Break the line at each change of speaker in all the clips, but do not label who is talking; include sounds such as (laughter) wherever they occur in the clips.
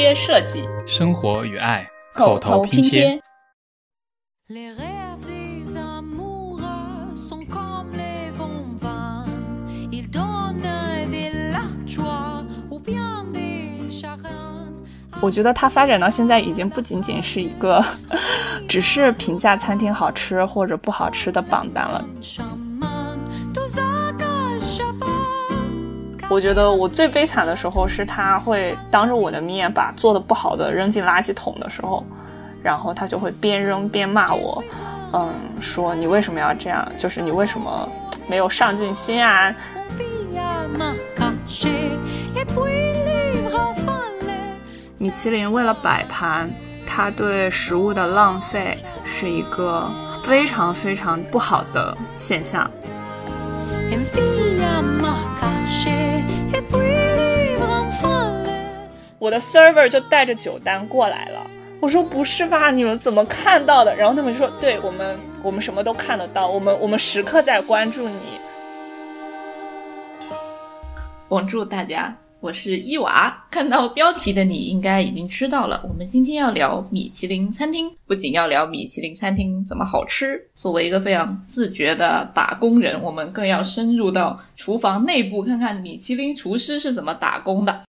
贴设计，
生活与爱
口头拼接。
我觉得它发展到现在，已经不仅仅是一个 (laughs) 只是评价餐厅好吃或者不好吃的榜单了。我觉得我最悲惨的时候是他会当着我的面把做的不好的扔进垃圾桶的时候，然后他就会边扔边骂我，嗯，说你为什么要这样？就是你为什么没有上进心啊？米其林为了摆盘，它对食物的浪费是一个非常非常不好的现象。我的 server 就带着酒单过来了，我说不是吧，你们怎么看到的？然后他们说，对我们，我们什么都看得到，我们我们时刻在关注你。
帮助大家。我是伊娃，看到标题的你应该已经知道了。我们今天要聊米其林餐厅，不仅要聊米其林餐厅怎么好吃。作为一个非常自觉的打工人，我们更要深入到厨房内部，看看米其林厨师是怎么打工的。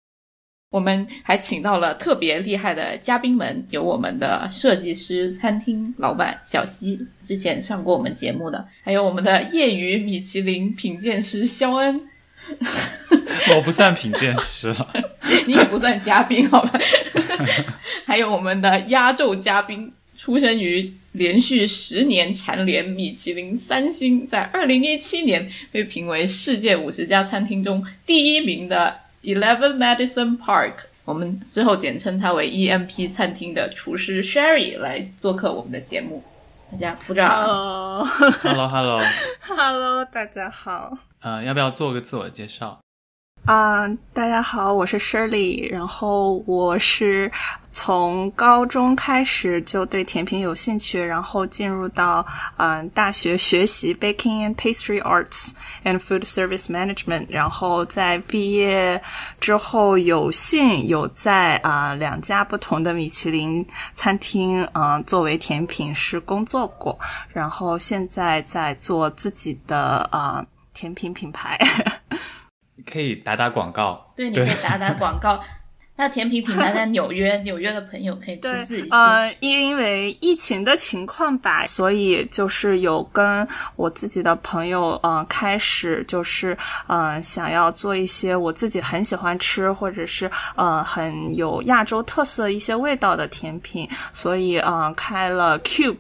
我们还请到了特别厉害的嘉宾们，有我们的设计师、餐厅老板小西，之前上过我们节目的，还有我们的业余米其林品鉴师肖恩。(laughs)
我不算品鉴师了，(laughs)
你也不算嘉宾，好吧？(laughs) 还有我们的压轴嘉宾，出生于连续十年蝉联米其林三星，在二零一七年被评为世界五十家餐厅中第一名的 Eleven Madison Park，我们之后简称它为 EMP 餐厅的厨师 Sherry 来做客我们的节目，大家鼓掌。
Hello，Hello，Hello，
大家好。
呃，要不要做个自我介绍？
啊，大家好，我是 Shirley，然后我是从高中开始就对甜品有兴趣，然后进入到嗯大学学习 Baking and Pastry Arts and Food Service Management，然后在毕业之后有幸有在啊两家不同的米其林餐厅嗯作为甜品师工作过，然后现在在做自己的啊甜品品牌。(laughs)
可以打打广告，
对，你可以打打广告。那甜品品牌在 (laughs) 纽约，纽约的朋友可以去自己。
呃，因为疫情的情况吧，所以就是有跟我自己的朋友，呃，开始就是呃，想要做一些我自己很喜欢吃，或者是呃很有亚洲特色一些味道的甜品，所以呃开了 Cube，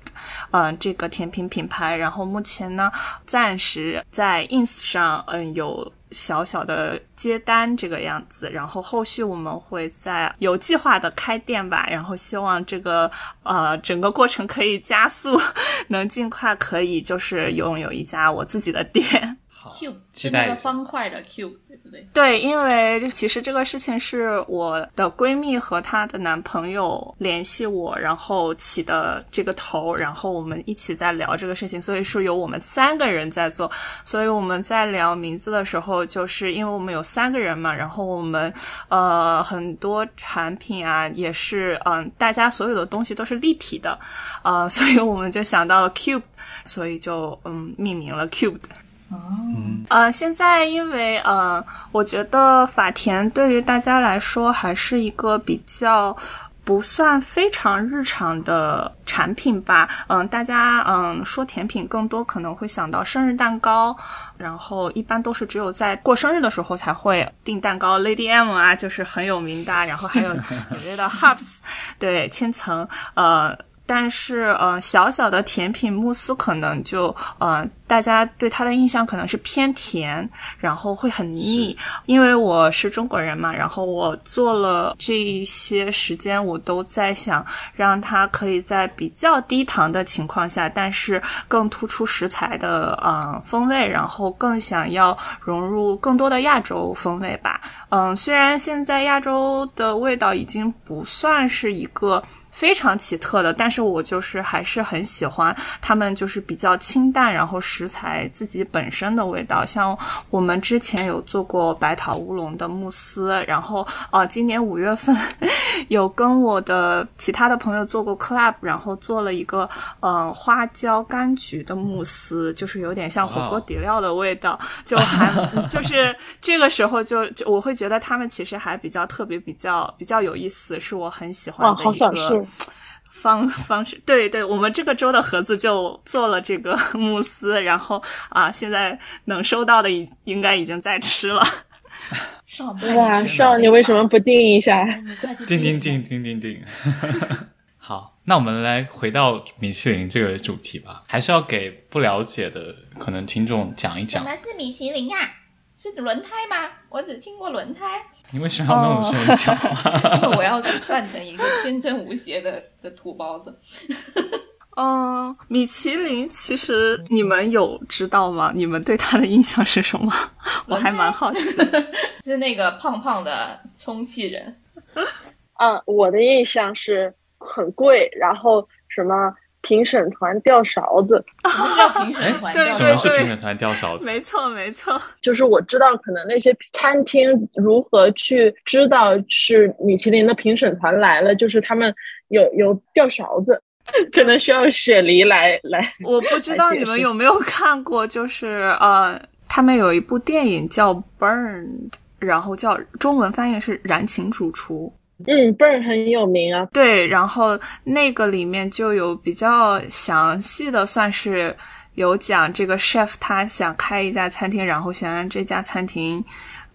呃这个甜品品牌。然后目前呢，暂时在 Ins 上，嗯有。小小的接单这个样子，然后后续我们会在有计划的开店吧，然后希望这个呃整个过程可以加速，(laughs) 能尽快可以就是拥有一家我自己的店。
Cube 是那个方块的 Cube，对不对？
对，因为其实这个事情是我的闺蜜和她的男朋友联系我，然后起的这个头，然后我们一起在聊这个事情，所以说有我们三个人在做。所以我们在聊名字的时候，就是因为我们有三个人嘛，然后我们呃很多产品啊也是嗯大家所有的东西都是立体的，呃，所以我们就想到了 Cube，所以就嗯命名了 Cube。
哦，
呃，现在因为呃，我觉得法甜对于大家来说还是一个比较不算非常日常的产品吧。嗯，大家嗯说甜品更多可能会想到生日蛋糕，然后一般都是只有在过生日的时候才会订蛋糕，Lady M 啊就是很有名的，然后还有纽约的 Hubs，对，千层，呃。但是，呃，小小的甜品慕斯可能就，呃，大家对它的印象可能是偏甜，然后会很腻。因为我是中国人嘛，然后我做了这一些时间，我都在想让它可以在比较低糖的情况下，但是更突出食材的呃风味，然后更想要融入更多的亚洲风味吧。嗯，虽然现在亚洲的味道已经不算是一个。非常奇特的，但是我就是还是很喜欢他们就是比较清淡，然后食材自己本身的味道。像我们之前有做过白桃乌龙的慕斯，然后呃，今年五月份 (laughs) 有跟我的其他的朋友做过 club，然后做了一个呃花椒柑橘的慕斯，就是有点像火锅底料的味道，就还 (laughs) 就是这个时候就就我会觉得他们其实还比较特别，比较比较有意思，是我很喜欢的一个方 (laughs) 方式。对对，我们这个周的盒子就做了这个 (laughs) 慕斯，然后啊，现在能收到的已应该已经在吃了。(laughs)
少
哇，少你为什么不订一下？
订订订订订订。好，那我们来回到米其林这个主题吧，还是要给不了解的可能听众讲一讲。
什么是米其林呀？是轮胎吗？我只听过轮胎。
你为什么要那种声音讲话？(laughs)
因为我要扮成一个天真无邪的的土包子。(laughs)
嗯，米其林其实你们有知道吗？你们对它的印象是什么？(laughs) 我还蛮好奇。
是那个胖胖的充气人。
嗯，我的印象是很贵，然后什么评审团掉勺子。(laughs)
什么叫评审团掉勺子？
什么是评审团掉勺子？
没错，没错。
就是我知道，可能那些餐厅如何去知道是米其林的评审团来了，就是他们有有掉勺子。可能需要雪梨来来，(laughs)
我不知道你们有没有看过，就是呃，他们有一部电影叫《Burned》，然后叫中文翻译是《燃情主厨》。
嗯，Burn 很有名啊。
对，然后那个里面就有比较详细的，算是有讲这个 chef 他想开一家餐厅，然后想让这家餐厅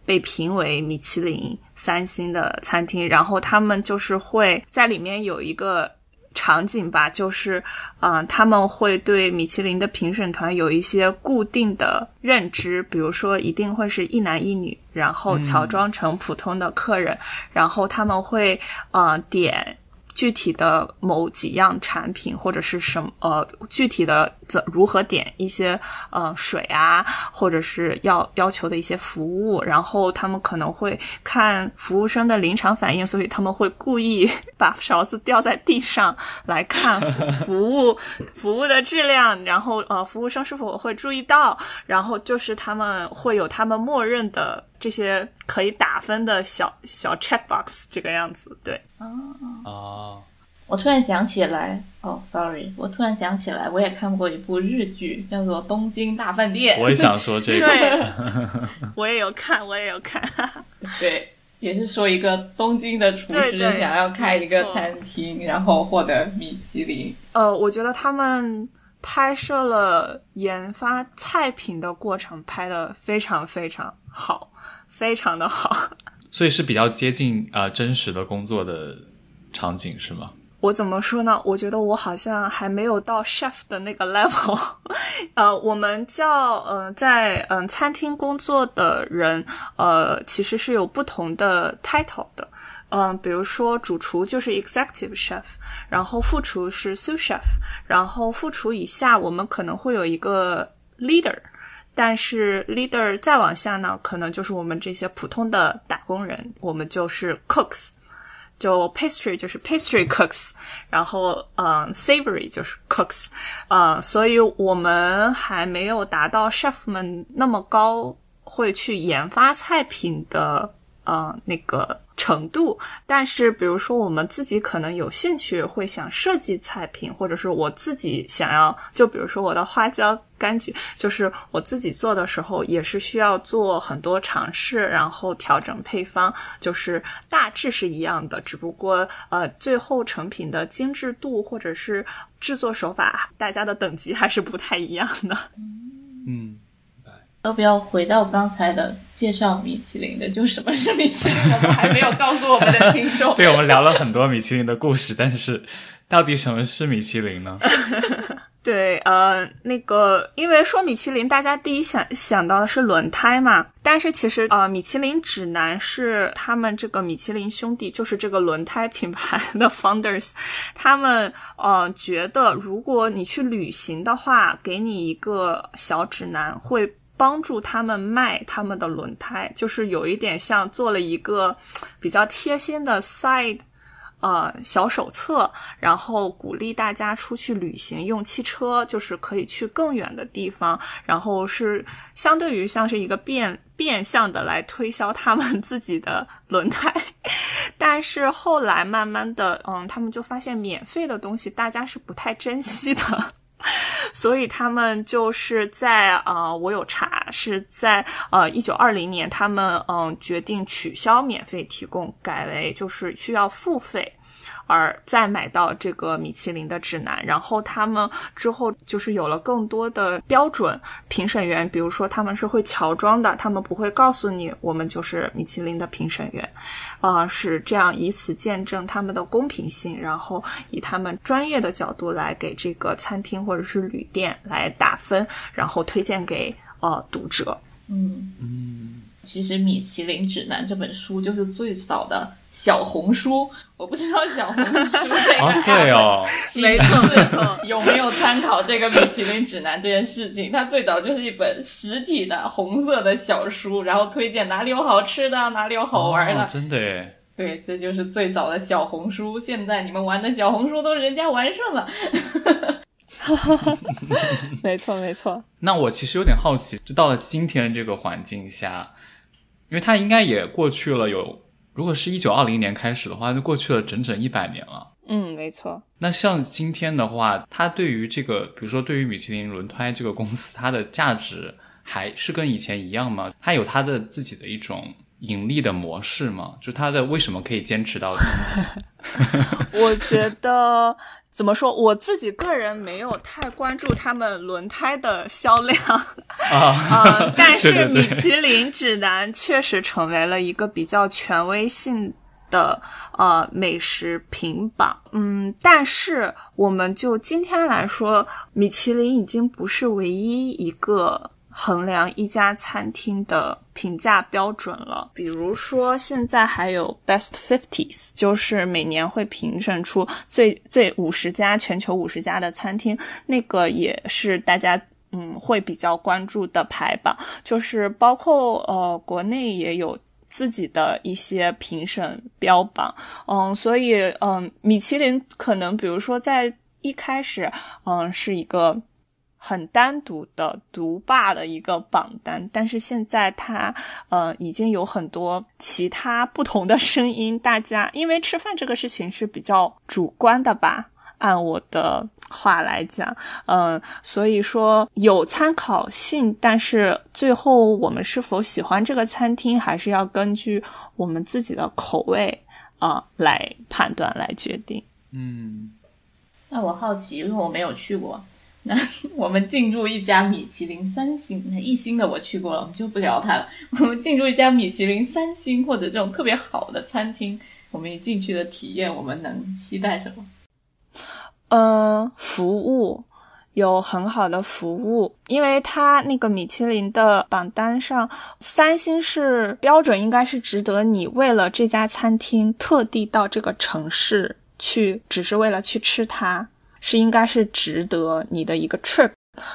被评为米其林三星的餐厅，然后他们就是会在里面有一个。场景吧，就是，嗯，他们会对米其林的评审团有一些固定的认知，比如说一定会是一男一女，然后乔装成普通的客人，然后他们会，呃，点。具体的某几样产品或者是什么呃，具体的怎如何点一些呃水啊，或者是要要求的一些服务，然后他们可能会看服务生的临场反应，所以他们会故意把勺子掉在地上来看 (laughs) 服务服务的质量，然后呃服务生是否会注意到，然后就是他们会有他们默认的。这些可以打分的小小 checkbox 这个样子，对。
哦
哦，
我突然想起来，哦，sorry，我突然想起来，我也看过一部日剧，叫做《东京大饭店》。
我也想说这个，
对，(laughs) 我也有看，我也有看。(laughs)
对，也是说一个东京的厨师想要开一个餐厅，然后获得米其林。
呃，我觉得他们。拍摄了研发菜品的过程，拍的非常非常好，非常的好，
所以是比较接近呃真实的工作的场景，是吗？
我怎么说呢？我觉得我好像还没有到 chef 的那个 level。(laughs) 呃，我们叫呃在嗯餐厅工作的人，呃其实是有不同的 title 的。嗯，比如说主厨就是 executive chef，然后副厨是 sous chef，然后副厨以下我们可能会有一个 leader，但是 leader 再往下呢，可能就是我们这些普通的打工人，我们就是 cooks，就 pastry 就是 pastry cooks，(laughs) 然后嗯 savory 就是 cooks，呃，所以我们还没有达到 chef 们那么高会去研发菜品的呃那个。程度，但是比如说我们自己可能有兴趣，会想设计菜品，或者是我自己想要，就比如说我的花椒柑橘，就是我自己做的时候，也是需要做很多尝试，然后调整配方，就是大致是一样的，只不过呃，最后成品的精致度或者是制作手法，大家的等级还是不太一样的。
嗯。
要不要回到刚才的介绍米其林的？就什么是米其林，我们还没有告诉我们的听众。(laughs)
对，我们聊了很多米其林的故事，但是到底什么是米其林呢？(laughs)
对，呃，那个，因为说米其林，大家第一想想到的是轮胎嘛，但是其实，呃，米其林指南是他们这个米其林兄弟，就是这个轮胎品牌的 founders，(laughs) 他们呃觉得，如果你去旅行的话，给你一个小指南会。帮助他们卖他们的轮胎，就是有一点像做了一个 (tsk) 比较贴心的 side，呃小手册，然后鼓励大家出去旅行，用汽车就是可以去更远的地方，然后是相对于像是一个变变相的来推销他们自己的轮胎。(laughs) 但是后来慢慢的，嗯，他们就发现免费的东西大家是不太珍惜的。(laughs) 所以他们就是在啊，我有查是在呃一九二零年，他们嗯决定取消免费提供，改为就是需要付费。而再买到这个米其林的指南，然后他们之后就是有了更多的标准评审员，比如说他们是会乔装的，他们不会告诉你我们就是米其林的评审员，啊，是这样以此见证他们的公平性，然后以他们专业的角度来给这个餐厅或者是旅店来打分，然后推荐给呃读者。
嗯嗯。其实《米其林指南》这本书就是最早的小红书，我不知道小红书这个
对哦，
没错没错，
有没有参考这个《米其林指南》这件事情？它最早就是一本实体的红色的小书，然后推荐哪里有好吃的，哪里有好玩的，
真的耶。
对，这就是最早的小红书。现在你们玩的小红书都是人家完胜了。(laughs)
没错没错。
那我其实有点好奇，就到了今天这个环境下。因为它应该也过去了有，如果是一九二零年开始的话，就过去了整整一百年了。
嗯，没错。
那像今天的话，它对于这个，比如说对于米其林轮胎这个公司，它的价值还是跟以前一样吗？它有它的自己的一种盈利的模式吗？就它的为什么可以坚持到今天？(laughs)
我觉得。怎么说？我自己个人没有太关注他们轮胎的销量啊，(laughs) 但是米其林指南确实成为了一个比较权威性的呃美食评榜。嗯，但是我们就今天来说，米其林已经不是唯一一个。衡量一家餐厅的评价标准了，比如说现在还有 Best Fifties，就是每年会评审出最最五十家全球五十家的餐厅，那个也是大家嗯会比较关注的排榜，就是包括呃国内也有自己的一些评审标榜，嗯，所以嗯米其林可能比如说在一开始嗯是一个。很单独的独霸的一个榜单，但是现在它呃已经有很多其他不同的声音。大家因为吃饭这个事情是比较主观的吧，按我的话来讲，嗯，所以说有参考性，但是最后我们是否喜欢这个餐厅，还是要根据我们自己的口味啊来判断来决定。
嗯，
那我好奇，因为我没有去过。那 (laughs) 我们进入一家米其林三星，那一星的我去过了，我们就不聊它了。我们进入一家米其林三星或者这种特别好的餐厅，我们一进去的体验，我们能期待什么？
嗯，服务有很好的服务，因为它那个米其林的榜单上，三星是标准，应该是值得你为了这家餐厅特地到这个城市去，只是为了去吃它。是应该是值得你的一个 trip，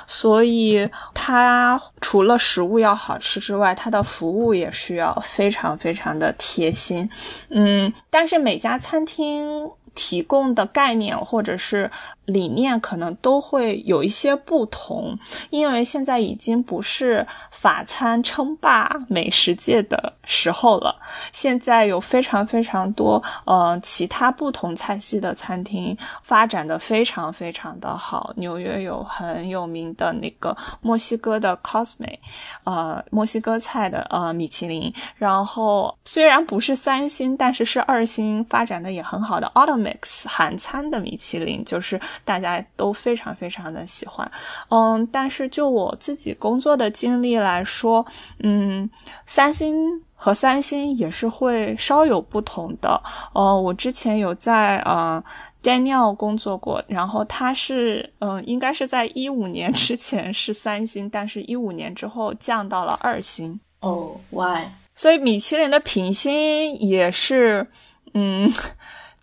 所以它除了食物要好吃之外，它的服务也需要非常非常的贴心。嗯，但是每家餐厅提供的概念或者是理念可能都会有一些不同，因为现在已经不是。法餐称霸美食界的时候了。现在有非常非常多呃其他不同菜系的餐厅发展的非常非常的好。纽约有很有名的那个墨西哥的 Cosme，呃墨西哥菜的呃米其林。然后虽然不是三星，但是是二星，发展的也很好的 Automix 韩餐的米其林，就是大家都非常非常的喜欢。嗯，但是就我自己工作的经历来。来说，嗯，三星和三星也是会稍有不同的。呃，我之前有在呃 Daniel 工作过，然后他是，嗯，应该是在一五年之前是三星，但是一五年之后降到了二星。
哦，Why？
所以米其林的评星也是，嗯。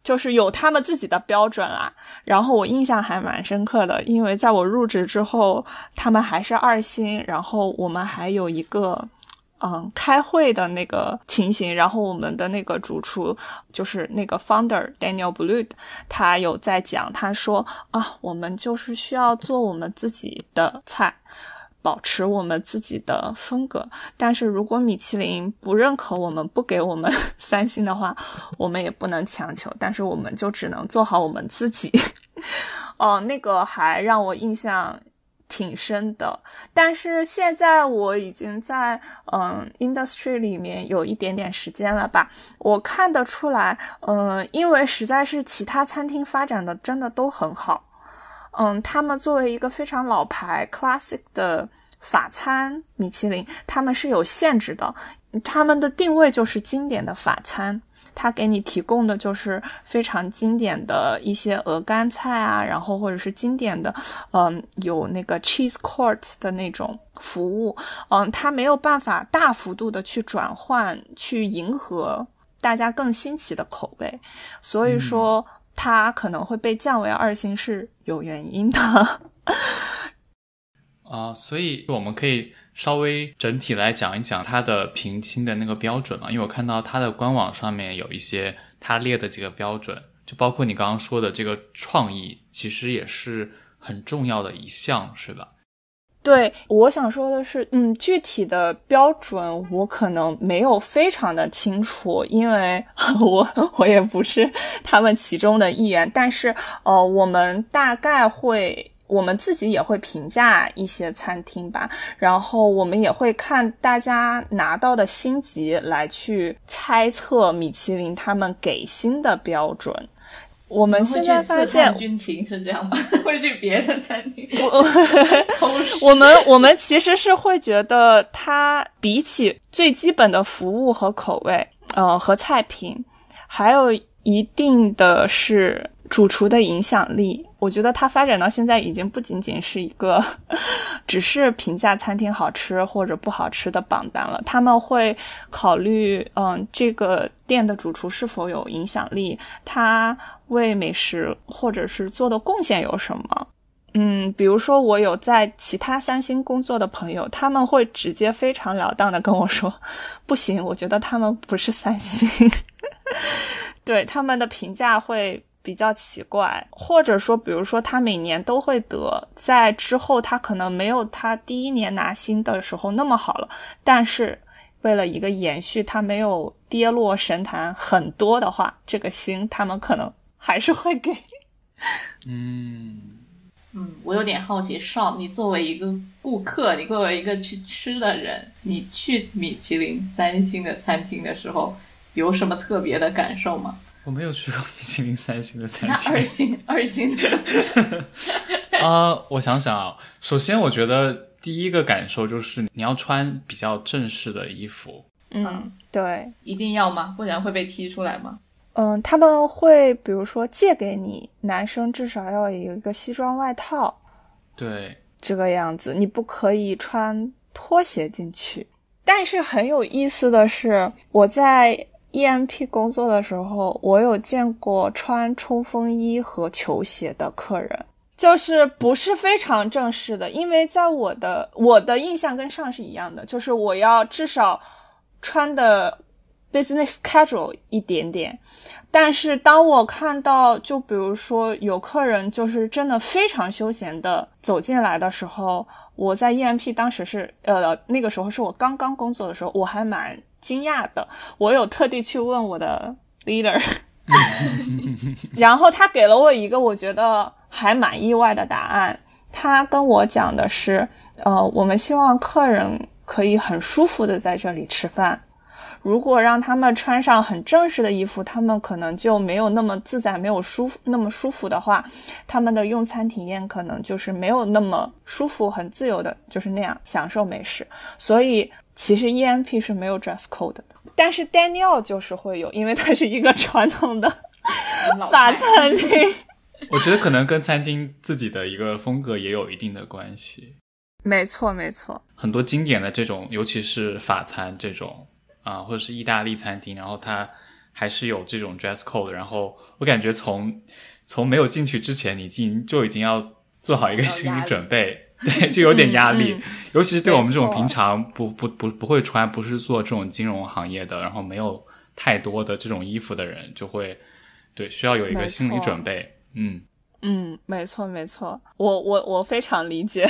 就是有他们自己的标准啦，然后我印象还蛮深刻的，因为在我入职之后，他们还是二星，然后我们还有一个嗯，开会的那个情形，然后我们的那个主厨就是那个 founder Daniel Blue，他有在讲，他说啊，我们就是需要做我们自己的菜，保持我们自己的风格。但是如果米其林不认可我们，不给我们 (laughs) 三星的话，我们也不能强求，但是我们就只能做好我们自己。(laughs) 哦，那个还让我印象。挺深的，但是现在我已经在嗯 industry 里面有一点点时间了吧，我看得出来，嗯，因为实在是其他餐厅发展的真的都很好，嗯，他们作为一个非常老牌 classic 的法餐米其林，他们是有限制的，他们的定位就是经典的法餐。他给你提供的就是非常经典的一些鹅肝菜啊，然后或者是经典的，嗯，有那个 cheese court 的那种服务，嗯，他没有办法大幅度的去转换，去迎合大家更新奇的口味，所以说它可能会被降为二星是有原因的。(laughs)
啊，所以我们可以。稍微整体来讲一讲它的评星的那个标准嘛，因为我看到它的官网上面有一些它列的几个标准，就包括你刚刚说的这个创意，其实也是很重要的一项，是吧？
对，我想说的是，嗯，具体的标准我可能没有非常的清楚，因为 (laughs) 我我也不是 (laughs) 他们其中的一员，但是呃，我们大概会。我们自己也会评价一些餐厅吧，然后我们也会看大家拿到的星级来去猜测米其林他们给星的标准。我们现在发现
军情是这样吗？(laughs) 会去别的餐厅？(laughs)
我们我们其实是会觉得它比起最基本的服务和口味，呃，和菜品，还有一定的是。主厨的影响力，我觉得它发展到现在已经不仅仅是一个，(laughs) 只是评价餐厅好吃或者不好吃的榜单了。他们会考虑，嗯，这个店的主厨是否有影响力，他为美食或者是做的贡献有什么。嗯，比如说我有在其他三星工作的朋友，他们会直接非常了当的跟我说，不行，我觉得他们不是三星。(laughs) 对他们的评价会。比较奇怪，或者说，比如说他每年都会得，在之后他可能没有他第一年拿星的时候那么好了，但是为了一个延续，他没有跌落神坛很多的话，这个星他们可能还是会给。
嗯
嗯，我有点好奇，少，你作为一个顾客，你作为一个去吃的人，你去米其林三星的餐厅的时候，有什么特别的感受吗？
我没有去过米其林三星的餐厅。
那二星，(laughs) 二星
的。(laughs) 啊，我想想啊，首先我觉得第一个感受就是你要穿比较正式的衣服。
嗯，对，
一定要吗？不然会被踢出来吗？
嗯，他们会比如说借给你，男生至少要有一个西装外套。
对，
这个样子，你不可以穿拖鞋进去。但是很有意思的是，我在。E.M.P 工作的时候，我有见过穿冲锋衣和球鞋的客人，就是不是非常正式的。因为在我的我的印象跟上是一样的，就是我要至少穿的 business casual 一点点。但是当我看到，就比如说有客人就是真的非常休闲的走进来的时候，我在 E.M.P 当时是呃那个时候是我刚刚工作的时候，我还蛮。惊讶的，我有特地去问我的 leader，(laughs) 然后他给了我一个我觉得还蛮意外的答案。他跟我讲的是，呃，我们希望客人可以很舒服的在这里吃饭。如果让他们穿上很正式的衣服，他们可能就没有那么自在，没有舒服那么舒服的话，他们的用餐体验可能就是没有那么舒服、很自由的，就是那样享受美食。所以。其实 EMP 是没有 dress code 的，但是 Daniel 就是会有，因为它是一个传统的法餐厅。(laughs)
我觉得可能跟餐厅自己的一个风格也有一定的关系。
没错，没错。
很多经典的这种，尤其是法餐这种啊，或者是意大利餐厅，然后它还是有这种 dress code。然后我感觉从从没有进去之前，你已经就已经要做好一个心理准备。(laughs) 对，就有点压力，
嗯
尤其是对我们这种平常不不不不会穿，不是做这种金融行业的，然后没有太多的这种衣服的人，就会对需要有一个心理准备。嗯，
嗯，没错没错，我我我非常理解，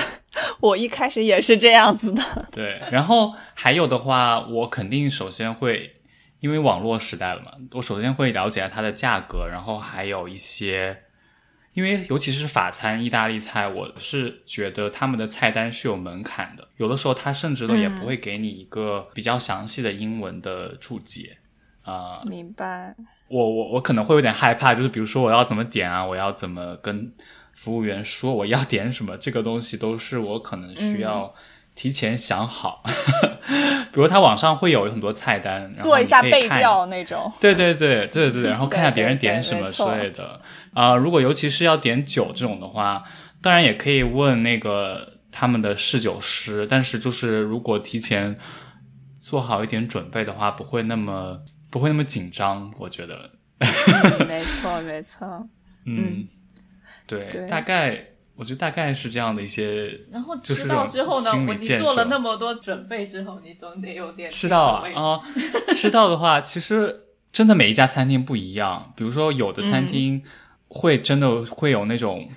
我一开始也是这样子的。
对。然后还有的话，我肯定首先会，因为网络时代了嘛，我首先会了解下它的价格，然后还有一些。因为尤其是法餐、意大利菜，我是觉得他们的菜单是有门槛的，有的时候他甚至都也不会给你一个比较详细的英文的注解啊、
明白，
我我我可能会有点害怕，就是比如说我要怎么点啊，我要怎么跟服务员说我要点什么，这个东西都是我可能需要提前想好。(laughs) 比如他网上会有很多菜单，
做一下
你可以看
背调那种。
对对对对对对，(laughs) 然后看下别人点什么之类的啊、如果尤其是要点酒这种的话，当然也可以问那个他们的侍酒师，但是就是如果提前做好一点准备的话，不会那么不会那么紧张，我觉得。
嗯没错没错，(laughs)
嗯，
嗯
对，
对
大概我觉得大概是这样的一些。
然后
就是
吃到之后呢，我你做了那么多准备之后，你总得有点
吃到啊吃到的话，其实真的每一家餐厅不一样。比如说，有的餐厅会真的会有那种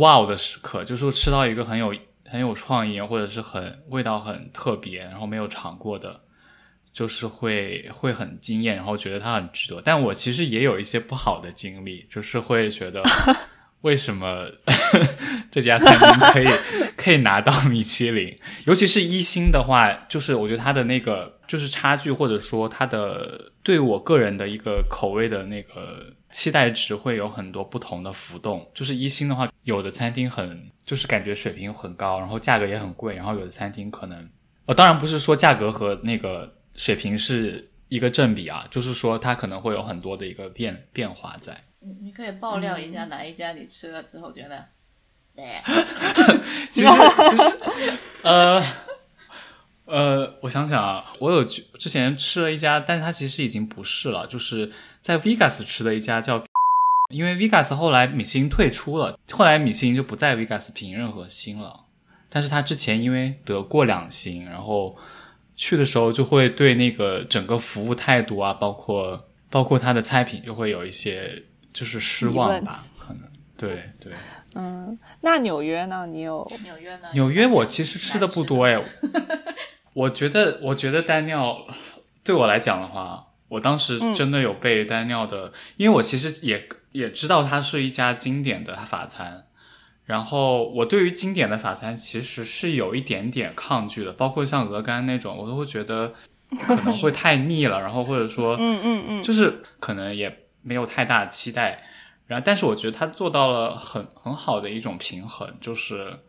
哇的时刻，就是说吃到一个很有很有创意，或者是很味道很特别，然后没有尝过的，就是会会很惊艳，然后觉得它很值得。但我其实也有一些不好的经历，就是会觉得为什么 (laughs) 这家餐厅可以 (laughs) 可以拿到米其林，尤其是一星的话，就是我觉得它的那个就是差距，或者说它的对我个人的一个口味的那个期待值会有很多不同的浮动。就是一星的话，有的餐厅很就是感觉水平很高，然后价格也很贵，然后有的餐厅可能，呃，当然不是说价格和那个水平是一个正比啊，就是说它可能会有很多的一个变变化在。
你你可以爆料一
嗯。
下哪一家你吃了之后觉得 (laughs) (laughs) 对，
其实其实呃呃，我想想啊，我有去之前吃了一家，但是它其实已经不是了，就是在 Vegas 吃的一家叫，因为 Vegas 后来米其林退出了，后来米其林就不在 Vegas 评任何星了，但是他之前因为得过两星，然后去的时候就会对那个整个服务态度啊，包括包括他的菜品就会有一些就是失望吧，可能对对。
嗯，那纽约呢？你有
纽约呢？
纽约我其实吃的不多哎，(laughs) 我觉得我觉得单尿对我来讲的话，我当时真的有被单尿的，因为我其实也也知道它是一家经典的法餐，然后我对于经典的法餐其实是有一点点抗拒的，包括像鹅肝那种，我都会觉得可能会 (laughs) 太腻了，然后或者说
嗯嗯嗯，
就是可能也没有太大期待，然后但是我觉得他做到了很很好的一种平衡，就是。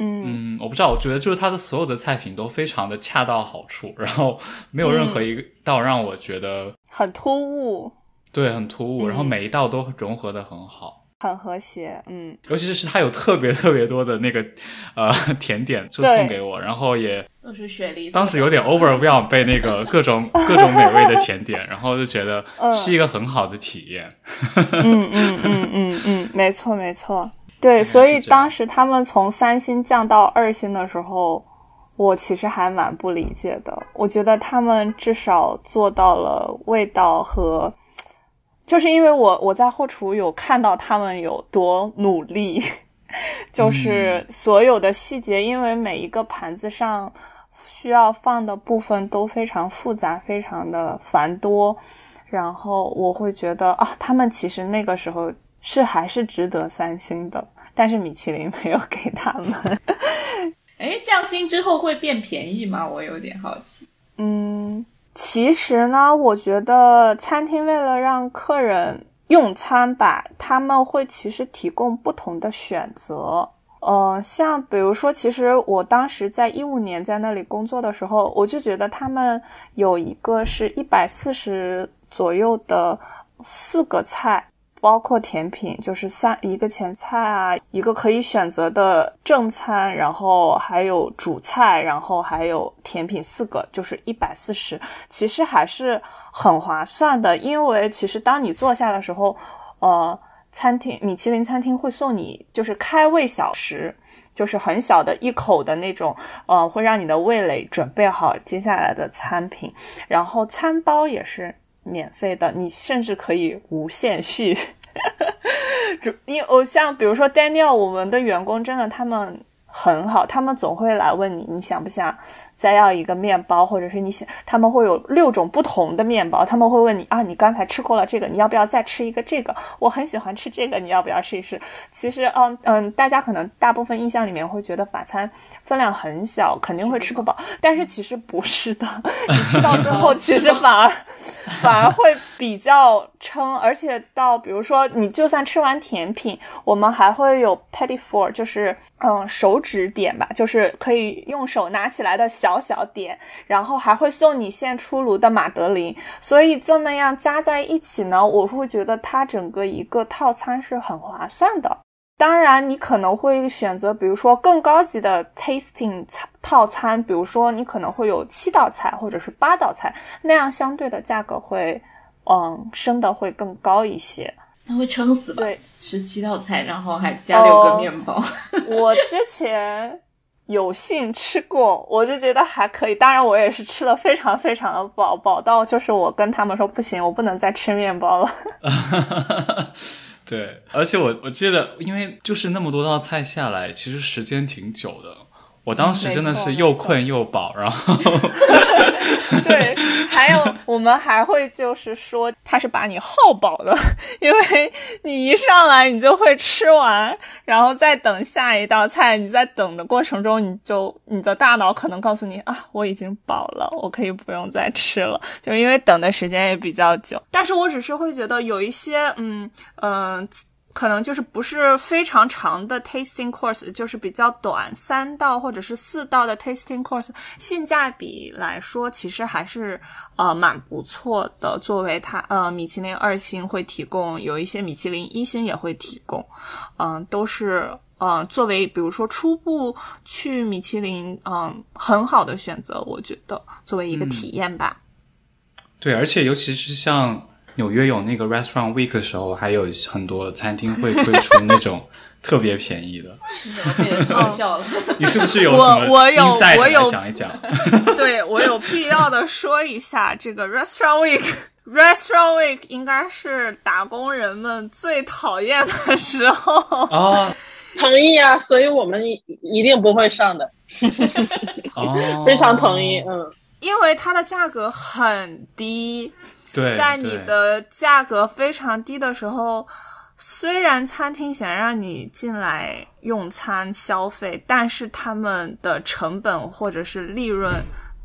嗯。
嗯，我不知道，我觉得就是他的所有的菜品都非常的恰到好处，然后没有任何一个道让我觉得、
很突兀，
对很突兀，
嗯。
然后每一道都融合的很好，
很和谐。嗯，
尤其是它有特别特别多的那个呃 (laughs) 甜点就送给我，然后也
都是雪梨，
当时有点 overwhelm 被那个 (laughs) 各种各种美味的甜点，然后就觉得 (laughs)
嗯
是一个很好的体验。
嗯嗯嗯嗯嗯，没错没错，对，所以当时他们从三星降到二星的时候，我其实还蛮不理解的。我觉得他们至少做到了味道和，就是因为我我在后厨有看到他们有多努力，就是所有的细节，因为每一个盘子上需要放的部分都非常复杂，非常的繁多。然后我会觉得啊，他们其实那个时候是还是值得三星的，但是米其林 (laughs) 没有给他们。
哎，降薪之后会变便宜吗？我有点好奇。
嗯，其实呢，我觉得餐厅为了让客人用餐吧，他们会其实提供不同的选择。呃，像比如说，其实我当时在一五年在那里工作的时候，我就觉得他们有一个是一百四十左右的四个菜，包括甜品，就是三一个前菜啊，一个可以选择的正餐，然后还有主菜，然后还有甜品四个，就是一百四十，其实还是很划算的。因为其实当你坐下的时候，呃，餐厅，米其林餐厅会送你就是开胃小食，就是很小的一口的那种，呃，会让你的味蕾准备好接下来的餐品。然后餐包也是免费的，你甚至可以无限续。(laughs) 因为我像比如说 Daniel，我们的员工真的他们。很好，他们总会来问你，你想不想再要一个面包，或者是你想，他们会有六种不同的面包，他们会问你啊，你刚才吃过了这个，你要不要再吃一个这个？我很喜欢吃这个，你要不要试一试？其实，嗯嗯，大家可能大部分印象里面会觉得法餐分量很小，肯定会吃不饱，(laughs) 但是其实不是的，你吃到最后，其实反而反而会比较撑，而且到比如说你就算吃完甜品，我们还会有 petit four，就是嗯手。指点吧，就是可以用手拿起来的小小点，然后还会送你现出炉的马德琳，所以这么样加在一起呢，我会觉得它整个一个套餐是很划算的。当然，你可能会选择，比如说更高级的 tasting 套餐，比如说你可能会有七道菜或者是八道菜，那样相对的价格会，嗯，升的会更高一些。
那会撑死吧？
对，
十七道菜，然后还加六个面包。
我之前有幸吃过，我就觉得还可以。当然，我也是吃的非常非常的饱，饱到就是我跟他们说不行，我不能再吃面包了。(laughs)
对，而且我我记得，因为就是那么多道菜下来，其实时间挺久的。我当时真的是又困又饱，然后 (laughs)
对，还有我们还会就是说他是把你耗饱的，(laughs) 因为你一上来你就会吃完，然后再等下一道菜，你在等的过程中，你就你的大脑可能告诉你啊，我已经饱了，我可以不用再吃了，就因为等的时间也比较久。但是我只是会觉得有一些嗯嗯。可能就是不是非常长的 tasting course，就是比较短，三道或者是四道的 tasting course，性价比来说其实还是呃蛮不错的。作为它呃米其林二星会提供，有一些米其林一星也会提供，嗯，都是嗯作为比如说初步去米其林嗯很好的选择，我觉得作为一个体验吧。
对，而且尤其是像。纽约有那个 Restaurant Week 的时候，还有很多餐厅会推出那种 (laughs) 特别便宜的。
被人嘲笑了。(laughs)
你是不是有什么
我有我有
讲一讲？(laughs)
对我有必要的说一下，这个 Restaurant Week，Restaurant Week 应该是打工人们最讨厌的时候。
啊，
同意啊，所以我们一定不会上的。
哦，
非常同意，嗯，
因为它的价格很低。
在
你的价格非常低的时候，虽然餐厅想让你进来用餐消费，但是他们的成本或者是利润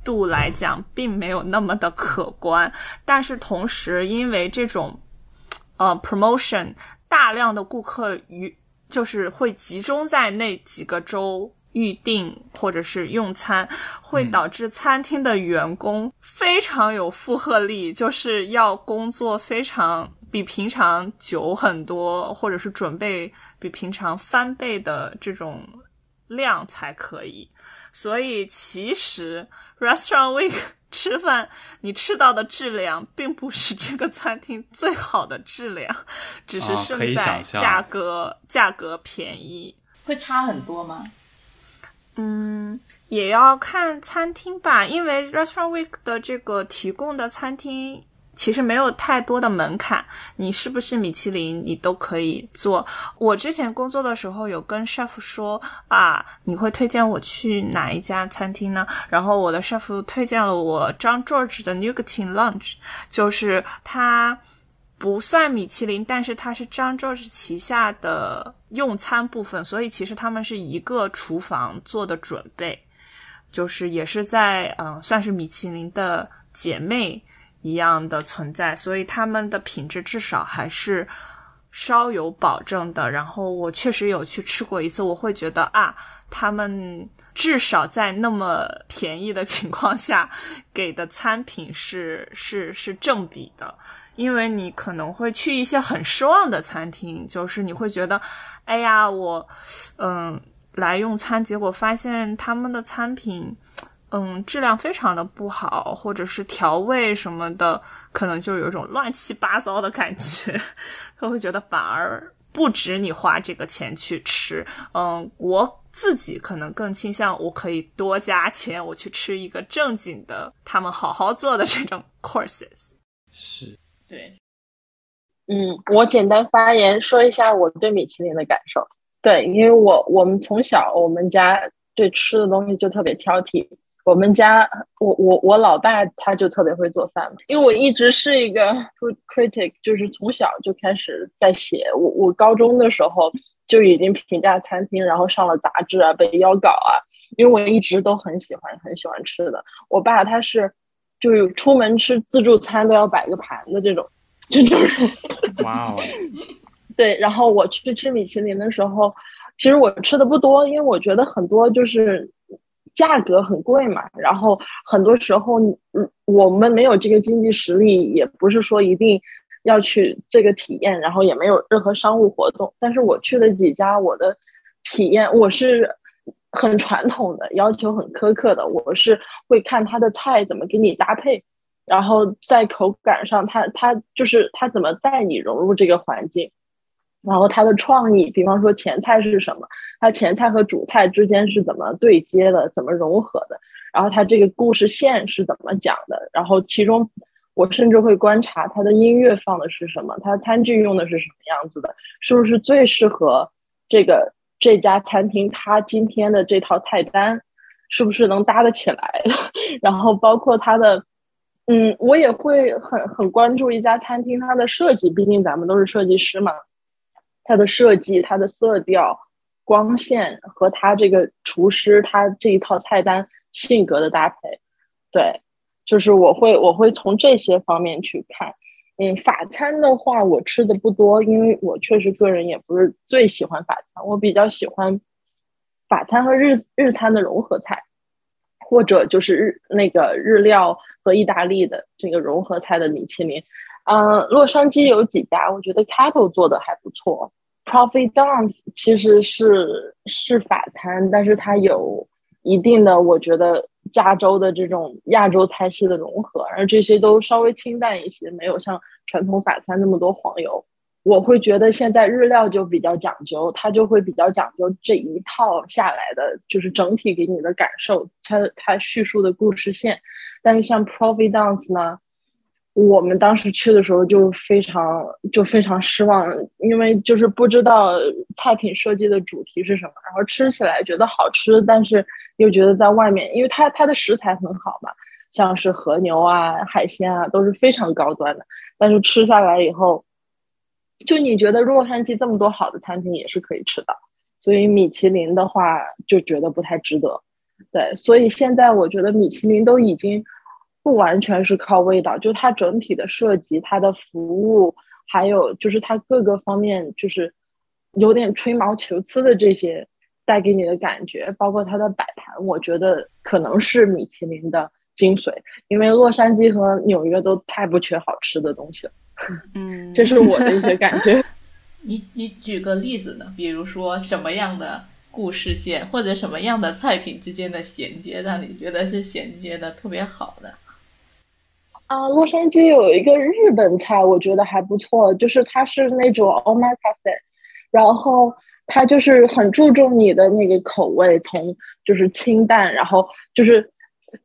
度来讲，并没有那么的可观。但是同时，因为这种呃 promotion，大量的顾客与就是会集中在那几个周。预定或者是用餐，会导致餐厅的员工非常有负荷力，就是要工作非常比平常久很多，或者是准备比平常翻倍的这种量才可以。所以其实 Restaurant Week (laughs) 吃饭，你吃到的质量并不是这个餐厅最好的质量，只是胜在价格价格便宜。
会差很多吗？
嗯，也要看餐厅吧，因为 Restaurant Week 的这个提供的餐厅其实没有太多的门槛，你是不是米其林你都可以做。我之前工作的时候有跟 chef 说啊，你会推荐我去哪一家餐厅呢？然后我的 chef 推荐了我张 George 的 Nuggetin Lunch，就是他。不算米其林，但是它是张 George 旗下的用餐部分，所以其实他们是一个厨房做的准备，就是也是在嗯，算是米其林的姐妹一样的存在，所以他们的品质至少还是稍有保证的。然后我确实有去吃过一次，我会觉得啊，他们至少在那么便宜的 (laughs) 情况下给的餐品是是是正比的。因为你可能会去一些很失望的餐厅，就是你会觉得，哎呀，我，嗯，来用餐，结果发现他们的餐品，嗯，质量非常的不好，或者是调味什么的，可能就有一种乱七八糟的感觉，(laughs) 他会觉得反而不止你花这个钱去吃。嗯，我自己可能更倾向我可以多加钱，我去吃一个正经的，他们好好做的这种 courses。
是，
对，
嗯，我简单发言说一下我对米其林的感受。对，因为我我们从小我们家对吃的东西就特别挑剔。我们家我我我老爸他就特别会做饭，因为我一直是一个 food critic，就是从小就开始在写。我我高中的时候就已经评价餐厅，然后上了杂志啊，被邀稿啊。因为我一直都很喜欢很喜欢吃的。我爸他是就是出门吃自助餐都要摆个盘的这种这种人。
哇哦，(laughs)
对，然后我去吃米其林的时候，其实我吃的不多，因为我觉得很多就是价格很贵嘛。然后很多时候，嗯，我们没有这个经济实力，也不是说一定要去这个体验，然后也没有任何商务活动。但是我去了几家，我的体验我是很传统的，要求很苛刻的。我是会看他的菜怎么给你搭配，然后在口感上，他他就是他怎么带你融入这个环境。然后它的创意，比方说前菜是什么，它前菜和主菜之间是怎么对接的，怎么融合的，然后它这个故事线是怎么讲的，然后其中我甚至会观察它的音乐放的是什么，它餐具用的是什么样子的，是不是最适合这个这家餐厅它今天的这套菜单，是不是能搭得起来？(laughs) 然后包括它的，嗯，我也会很很关注一家餐厅它的设计，毕竟咱们都是设计师嘛。它的设计、它的色调、光线和它这个厨师他这一套菜单性格的搭配，对，就是我会我会从这些方面去看。嗯，法餐的话我吃的不多，因为我确实个人也不是最喜欢法餐，我比较喜欢法餐和日日餐的融合菜，或者就是日那个日料和意大利的这个融合菜的米其林。嗯，洛杉矶有几家，我觉得 Cattle 做的还不错。，Profi Dance 其实是是法餐，但是它有一定的，我觉得加州的这种亚洲菜系的融合，而这些都稍微清淡一些，没有像传统法餐那么多黄油。我会觉得现在日料就比较讲究，它就会比较讲究这一套下来的就是整体给你的感受，它它叙述的故事线。但是像 Providence 呢？我们当时去的时候就非常就非常失望，因为就是不知道菜品设计的主题是什么，然后吃起来觉得好吃，但是又觉得在外面，因为它它的食材很好嘛，像是和牛啊、海鲜啊都是非常高端的，但是吃下来以后，就你觉得洛杉矶这么多好的餐厅也是可以吃到，所以米其林的话就觉得不太值得。对，所以现在我觉得米其林都已经。不完全是靠味道，就它整体的设计、它的服务，还有就是它各个方面，就是有点吹毛求疵的这些带给你的感觉，包括它的摆盘，我觉得可能是米其林的精髓。因为洛杉矶和纽约都太不缺好吃的东西了，
嗯，
这是我的一些感觉。(laughs)
你你举个例子呢？比如说什么样的故事线，或者什么样的菜品之间的衔接，让你觉得是衔接的特别好的？
啊，洛杉矶有一个日本菜，我觉得还不错，就是它是那种 omakase，然后它就是很注重你的那个口味，从就是清淡，然后就是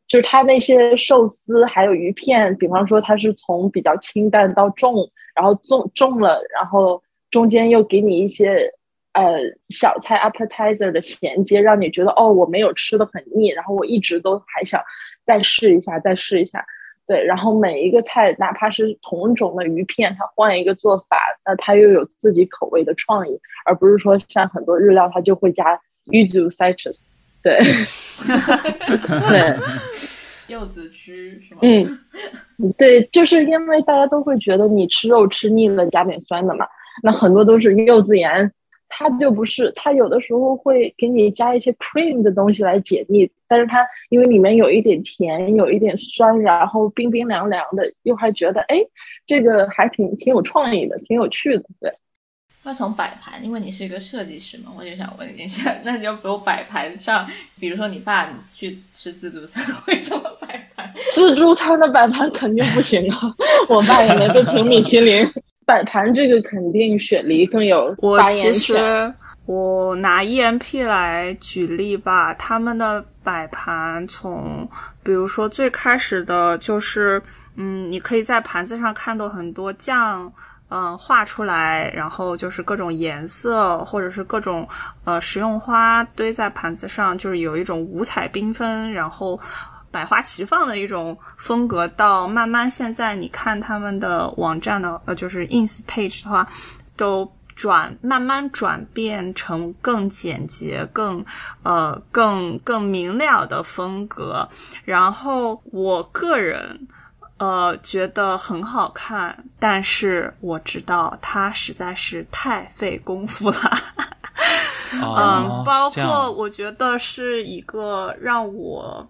就是它那些寿司还有鱼片，比方说它是从比较清淡到重，然后重重了，然后中间又给你一些呃小菜 appetizer 的衔接，让你觉得哦我没有吃的很腻，然后我一直都还想再试一下，再试一下。对，然后每一个菜，哪怕是同种的鱼片，它换一个做法，那它又有自己口味的创意，而不是说像很多日料，它就会加 yuzu citrus。对，(laughs) 对 (laughs) (laughs)
柚子汁是吗？
嗯，对，就是因为大家都会觉得你吃肉吃腻了，加点酸的嘛，那很多都是柚子盐。它就不是，它有的时候会给你加一些 cream 的东西来解腻，但是它因为里面有一点甜，有一点酸，然后冰冰凉凉的，又还觉得哎，这个还挺挺有创意的，挺有趣的。对。
那从摆盘，因为你是一个设计师嘛，我就想问一下，那就比如摆盘上，比如说你爸去吃自助餐 (laughs) 会怎么摆盘？
自助餐的摆盘肯定不行啊，我爸也没被评米其林。摆盘这个肯定雪梨更有
我其实。我拿 EMP 来举例吧，他们的摆盘从，比如说最开始的就是，嗯，你可以在盘子上看到很多酱。嗯，画出来，然后就是各种颜色，或者是各种呃食用花堆在盘子上，就是有一种五彩缤纷，然后百花齐放的一种风格。到慢慢现在你看他们的网站的呃，就是 ins page 的话，都转慢慢转变成更简洁、更呃更更明了的风格。然后我个人。呃，觉得很好看，但是我知道它实在是太费功夫了。(laughs)
哦
嗯，包括我觉得是一个让我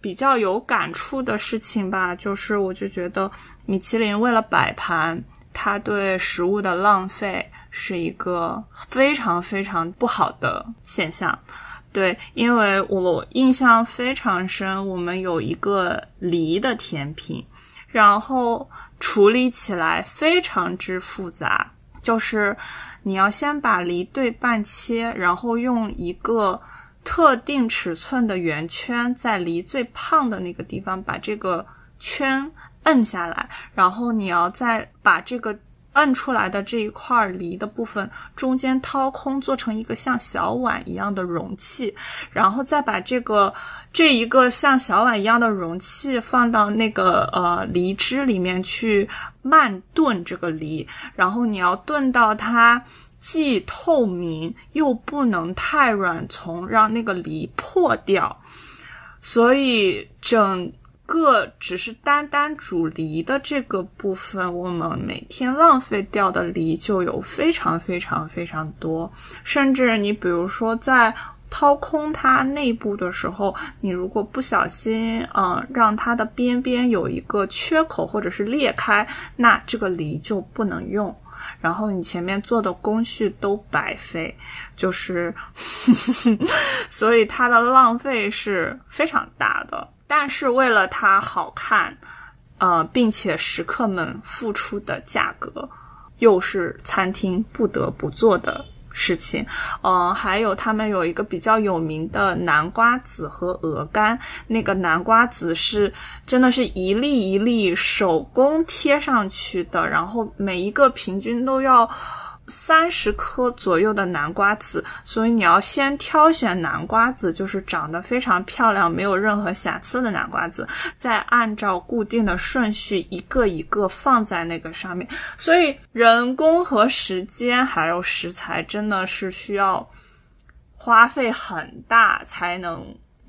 比较有感触的事情吧，就是我就觉得米其林为了摆盘，它对食物的浪费是一个非常非常不好的现象。对，因为我印象非常深，我们有一个梨的甜品，然后处理起来非常之复杂，就是你要先把梨对半切，然后用一个特定尺寸的圆圈在梨最胖的那个地方把这个圈摁下来，然后你要再把这个摁出来的这一块梨的部分中间掏空，做成一个像小碗一样的容器，然后再把这个这一个像小碗一样的容器放到那个呃梨汁里面去慢炖这个梨，然后你要炖到它既透明又不能太软从，让那个梨破掉。所以整个只是单单煮梨的这个部分，我们每天浪费掉的梨就有非常非常非常多，甚至你比如说在。掏空它内部的时候，你如果不小心，嗯，让它的边边有一个缺口或者是裂开，那这个梨就不能用。然后你前面做的工序都白费，就是，(laughs) 所以它的浪费是非常大的。但是为了它好看，呃，并且食客们付出的价格，又是餐厅不得不做的事情。嗯、还有他们有一个比较有名的南瓜子和鹅肝，那个南瓜子是真的是一粒一粒手工贴上去的，然后每一个平均都要。三十颗左右的南瓜子，所以你要先挑选南瓜子，就是长得非常漂亮、没有任何瑕疵的南瓜子，再按照固定的顺序一个一个放在那个上面。所以人工和时间还有食材真的是需要花费很大，才能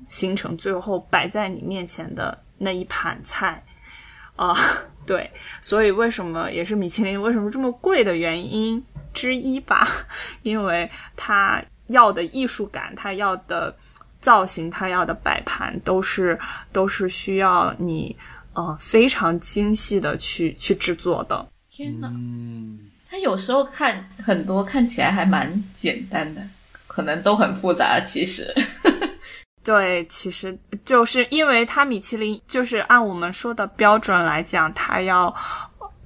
形成最后摆在你面前的那一盘菜啊、对，所以为什么也是米其林为什么这么贵的原因之一吧？因为它要的艺术感，它要的造型，它要的摆盘，都是都是需要你呃非常精细的去去制作的。
天呐，
嗯，
它有时候看很多看起来还蛮简单的，可能都很复杂。其实，
对，其实就是因为它米其林就是按我们说的标准来讲，它要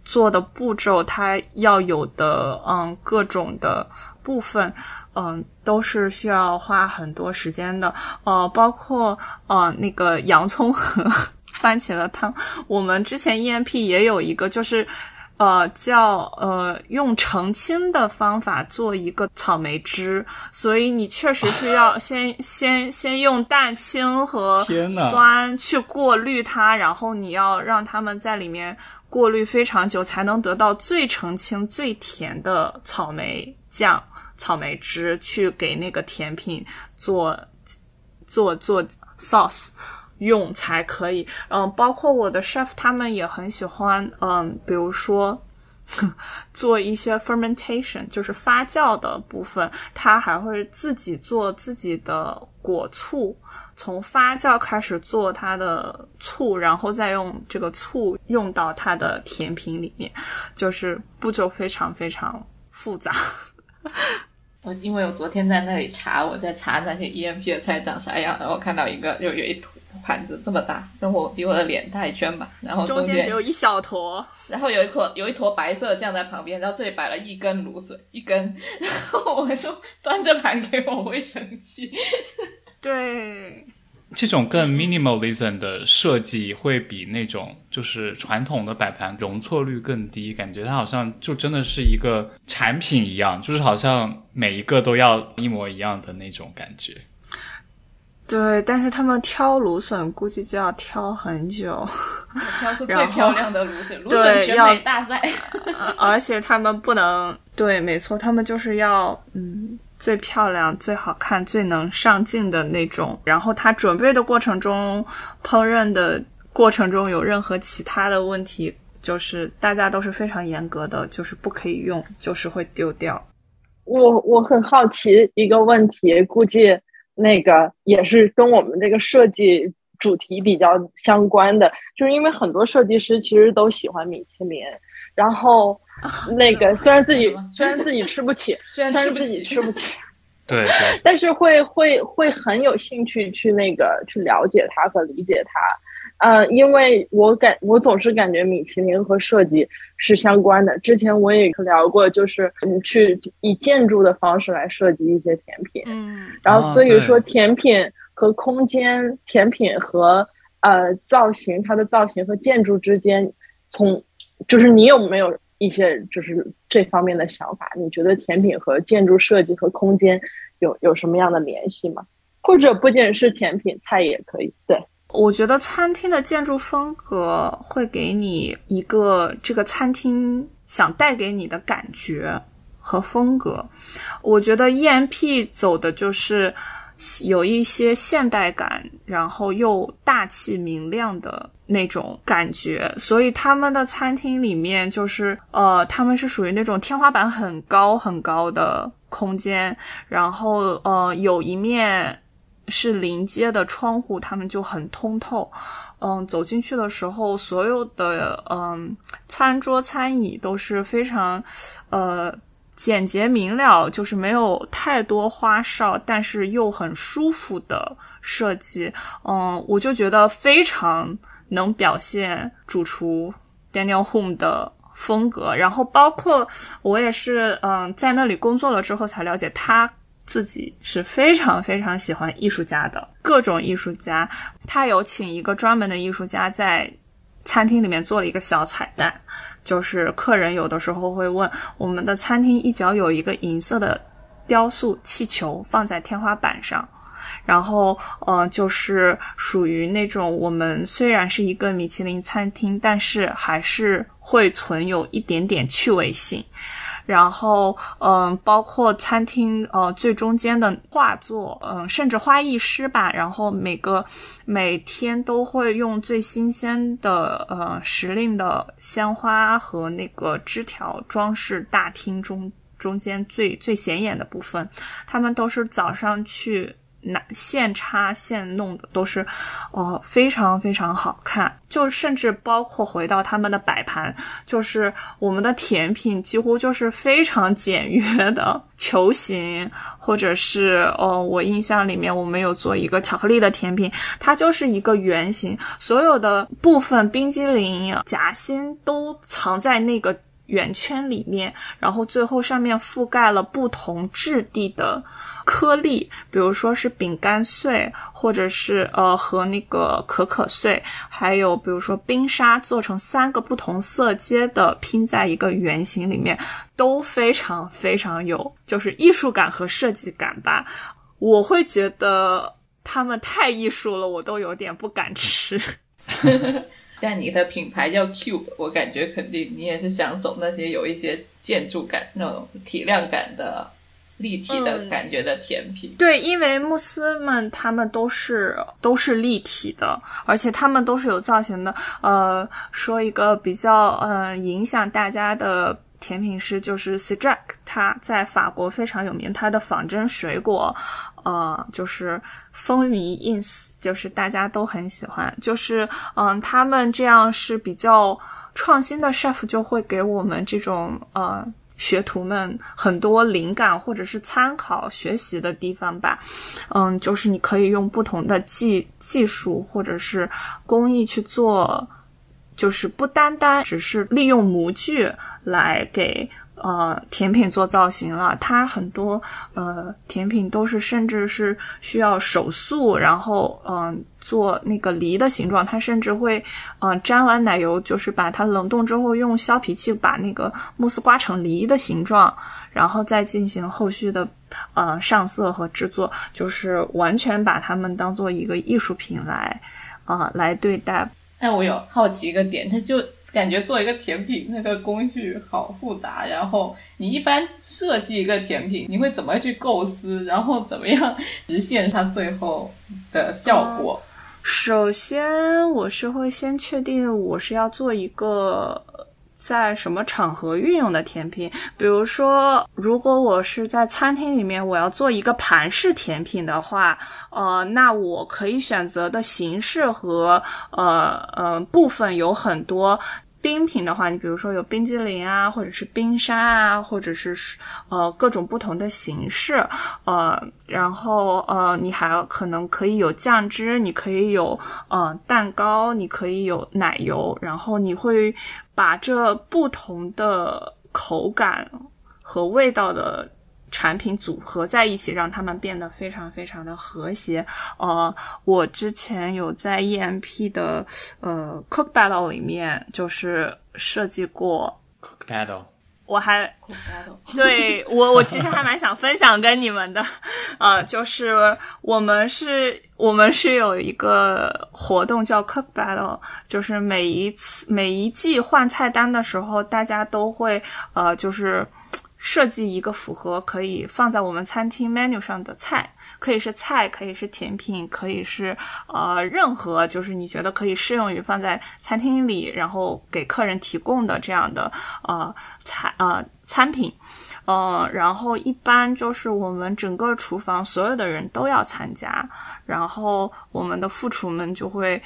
做的步骤，它要有的嗯各种的部分，嗯都是需要花很多时间的。呃，包括呃那个洋葱和 (laughs) 番茄的汤，我们之前 EMP 也有一个，就是。呃，叫呃用澄清的方法做一个草莓汁，所以你确实是要 (laughs) 先先先用蛋清和酸去过滤它，然后你要让它们在里面过滤非常久，才能得到最澄清、最甜的草莓酱、草莓汁，去给那个甜品做做做 sauce。用才可以，嗯，包括我的 chef 他们也很喜欢，嗯，比如说 (laughs) 做一些 fermentation，就是发酵的部分，他还会自己做自己的果醋，从发酵开始做它的醋，然后再用这个醋用到它的甜品里面，就是步骤非常非常复杂。(laughs)
我因为我昨天在那里查，我在查那些 EMP 的菜长啥样，然后看到一个就有一图盘子这么大，跟我比我的脸大一圈吧，然后
中
间
只有一小坨，
然后有一坨有一坨白色酱在旁边，然后这里摆了一根芦笋，一根，(laughs) 然后我说端着盘给我会生气。
对，
这种更 minimalism 的设计会比那种就是传统的摆盘容错率更低，感觉它好像就真的是一个产品一样，就是好像每一个都要一模一样的那种感觉。
对，但是他们挑芦笋估计就要挑很久，
挑出 (laughs) 最漂亮的芦笋，芦笋
对
选美大赛。
而且他们不能对，没错，他们就是要嗯最漂亮、最好看、最能上镜的那种。然后他准备的过程中、烹饪的过程中有任何其他的问题，就是大家都是非常严格的，就是不可以用，就是会丢掉。
我我很好奇一个问题，估计。那个也是跟我们这个设计主题比较相关的，就是因为很多设计师其实都喜欢米其林，然后那个虽然自己虽然自己吃不起，(laughs)
虽然
自己吃不起，(laughs)
对对，
但是会会会很有兴趣去那个去了解它和理解它。呃，因为我感我总是感觉米其林和设计是相关的。之前我也聊过，就是你去以建筑的方式来设计一些甜品，
嗯，
然后所以说甜品和空间、甜品和呃造型，它的造型和建筑之间，从就是你有没有一些就是这方面的想法？你觉得甜品和建筑设计和空间有有什么样的联系吗？或者不仅是甜品，菜也可以，对。
我觉得餐厅的建筑风格会给你一个这个餐厅想带给你的感觉和风格。我觉得 EMP 走的就是有一些现代感，然后又大气明亮的那种感觉。所以他们的餐厅里面就是呃，他们是属于那种天花板很高很高的空间，然后呃，有一面。是临街的窗户，他们就很通透。嗯，走进去的时候，所有的嗯餐桌餐椅都是非常呃简洁明了，就是没有太多花哨，但是又很舒服的设计。嗯，我就觉得非常能表现主厨 Daniel Home 的风格。然后，包括我也是嗯在那里工作了之后才了解他。自己是非常非常喜欢艺术家的各种艺术家，他有请一个专门的艺术家在餐厅里面做了一个小彩蛋，就是客人有的时候会问，我们的餐厅一角有一个银色的雕塑气球放在天花板上，然后嗯，就是属于那种我们虽然是一个米其林餐厅，但是还是会存有一点点趣味性。然后，嗯，包括餐厅，呃，最中间的画作，嗯，甚至花艺师吧。然后每个每天都会用最新鲜的，呃，时令的鲜花和那个枝条装饰大厅中中间最最显眼的部分。他们都是早上去。那现插现弄的都是，哦，非常非常好看。就甚至包括回到他们的摆盘，就是我们的甜品几乎就是非常简约的球形，或者是哦，我印象里面我们有做一个巧克力的甜品，它就是一个圆形，所有的部分冰激凌夹心都藏在那个。圆圈里面，然后最后上面覆盖了不同质地的颗粒，比如说是饼干碎，或者是呃和那个可可碎，还有比如说冰沙做成三个不同色阶的拼在一个圆形里面，都非常非常有就是艺术感和设计感吧。我会觉得他们太艺术了，我都有点不敢吃。(laughs)
但你的品牌叫 Cube，我感觉肯定你也是想走那些有一些建筑感、那种体量感的、立体的感觉的甜品。
对，因为慕斯们他们都是都是立体的，而且他们都是有造型的。呃，说一个比较呃影响大家的。甜品师就是 Cedric，他在法国非常有名。他的仿真水果，呃，就是风靡 ins，就是大家都很喜欢。就是嗯，他们这样是比较创新的 chef，就会给我们这种呃学徒们很多灵感或者是参考学习的地方吧。嗯，就是你可以用不同的技技术或者是工艺去做，就是不单单只是利用模具来给。呃，甜品做造型了，它很多呃甜品都是甚至是需要手速，然后嗯做那个梨的形状，它甚至会嗯沾完奶油，就是把它冷冻之后用削皮器把那个慕斯刮成梨的形状，然后再进行后续的呃上色和制作，就是完全把它们当做一个艺术品来啊来对待。
但我有好奇一个点，它就感觉做一个甜品那个工序好复杂。然后你一般设计一个甜品，你会怎么去构思，然后怎么样实现它最后的效果？(laughs)
首先，我是会先确定我是要做一个。在什么场合运用的甜品？比如说，如果我是在餐厅里面，我要做一个盘式甜品的话，呃，那我可以选择的形式和呃呃部分有很多。冰品的话，你比如说有冰激凌啊，或者是冰沙啊，或者是呃各种不同的形式，呃，然后呃你还可能可以有酱汁，你可以有呃蛋糕，你可以有奶油，然后你会把这不同的口感和味道的。产品组合在一起，让它们变得非常非常的和谐。呃，我之前有在 EMP 的呃 Cook Battle 里面，就是设计过
Cook Battle。
我还对我我其实还蛮想分享跟你们的，(laughs) 呃，就是我们是我们是有一个活动叫 Cook Battle，就是每一次每一季换菜单的时候，大家都会呃就是。设计一个符合可以放在我们餐厅 menu 上的菜，可以是菜，可以是甜品，可以是呃任何就是你觉得可以适用于放在餐厅里，然后给客人提供的这样的呃菜呃餐品，呃，然后一般就是我们整个厨房所有的人都要参加，然后我们的副厨们就会。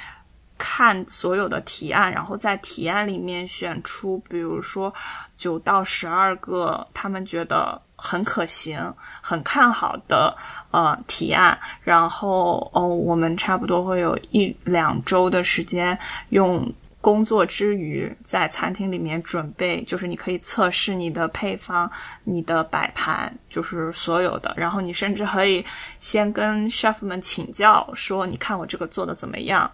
看所有的提案，然后在提案里面选出，比如说九到十二个他们觉得很可行、很看好的呃提案，然后哦，我们差不多会有一两周的时间，用工作之余在餐厅里面准备，就是你可以测试你的配方、你的摆盘，就是所有的，然后你甚至可以先跟 chef 们请教，说你看我这个做的怎么样。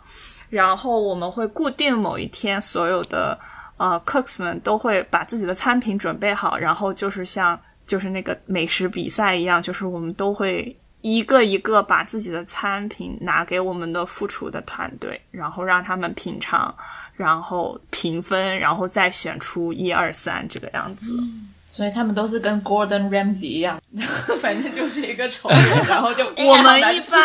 然后我们会固定某一天，所有的呃 cooks 们都会把自己的餐品准备好，然后就是像就是那个美食比赛一样，就是我们都会一个一个把自己的餐品拿给我们的副厨的团队，然后让他们品尝，然后评分，然后再选出一二三这个样子。
所以他们都是跟 Gordon Ramsay 一样，(laughs) 反正就是一个丑人，(laughs) 然后就
我们一般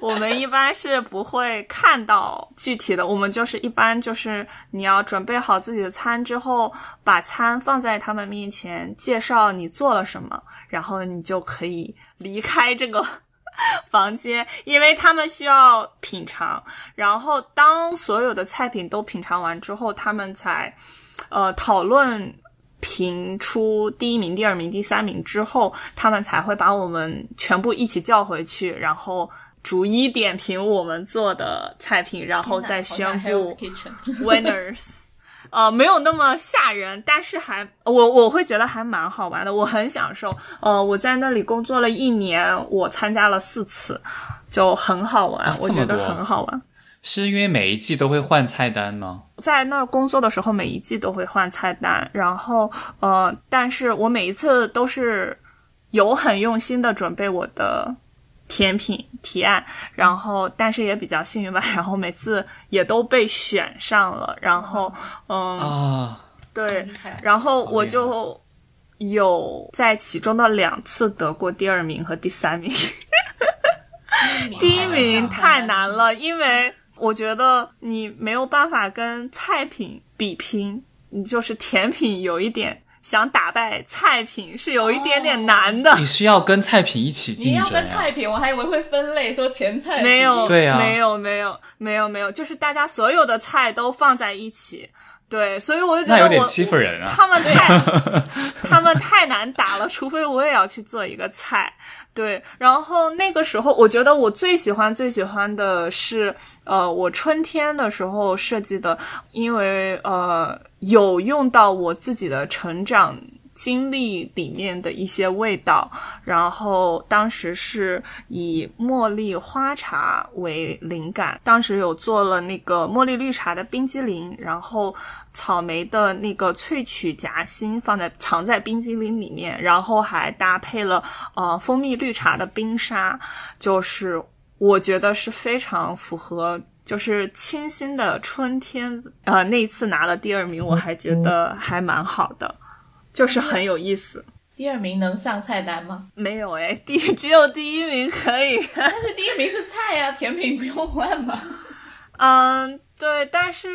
我们一般是不会看到具体的，我们就是一般就是你要准备好自己的餐之后，把餐放在他们面前，介绍你做了什么，然后你就可以离开这个 (laughs) 房间，因为他们需要品尝。然后当所有的菜品都品尝完之后，他们才呃讨论。评出第一名、第二名、第三名之后，他们才会把我们全部一起叫回去，然后逐一点评我们做的菜品，然后再宣布 winners。(laughs) 呃，没有那么吓人，但是还我我会觉得还蛮好玩的，我很享受。呃，我在那里工作了一年，我参加了四次，就很好玩，我觉得很好玩。
是因为每一季都会换菜单吗？
在那儿工作的时候，每一季都会换菜单，然后呃，但是我每一次都是有很用心的准备我的甜品提案，然后但是也比较幸运吧，然后每次也都被选上了，然后 (laughs) 嗯
啊，
对，然后我就有在其中的两次得过第二名和第三名，(laughs) 第一名太难了，因为。我觉得你没有办法跟菜品比拼，你就是甜品有一点想打败菜品是有一点点难的。
你是要跟菜品一起竞争？
你要跟菜品，我还以为会分类说前菜。
没有，
对啊，
没有，没有，没有，没有，就是大家所有的菜都放在一起。对，所以我就觉
得有点
得我
欺负人啊。
他们太 (laughs) 他们太难打了，除非我也要去做一个菜。对，然后那个时候，我觉得我最喜欢最喜欢的是，呃，我春天的时候设计的，因为呃有用到我自己的成长经历里面的一些味道，然后当时是以茉莉花茶为灵感，当时有做了那个茉莉绿茶的冰激凌，然后草莓的那个萃取夹心放在藏在冰激凌里面，然后还搭配了呃蜂蜜绿茶的冰沙，就是我觉得是非常符合。就是清新的春天，呃，那一次拿了第二名，我还觉得还蛮好的，就是很有意思。
第二名能上菜单吗？
没有哎，(laughs) 第只有第一名可以。
但是第一名是菜呀、甜品不用换吧？(laughs)
嗯，对，但是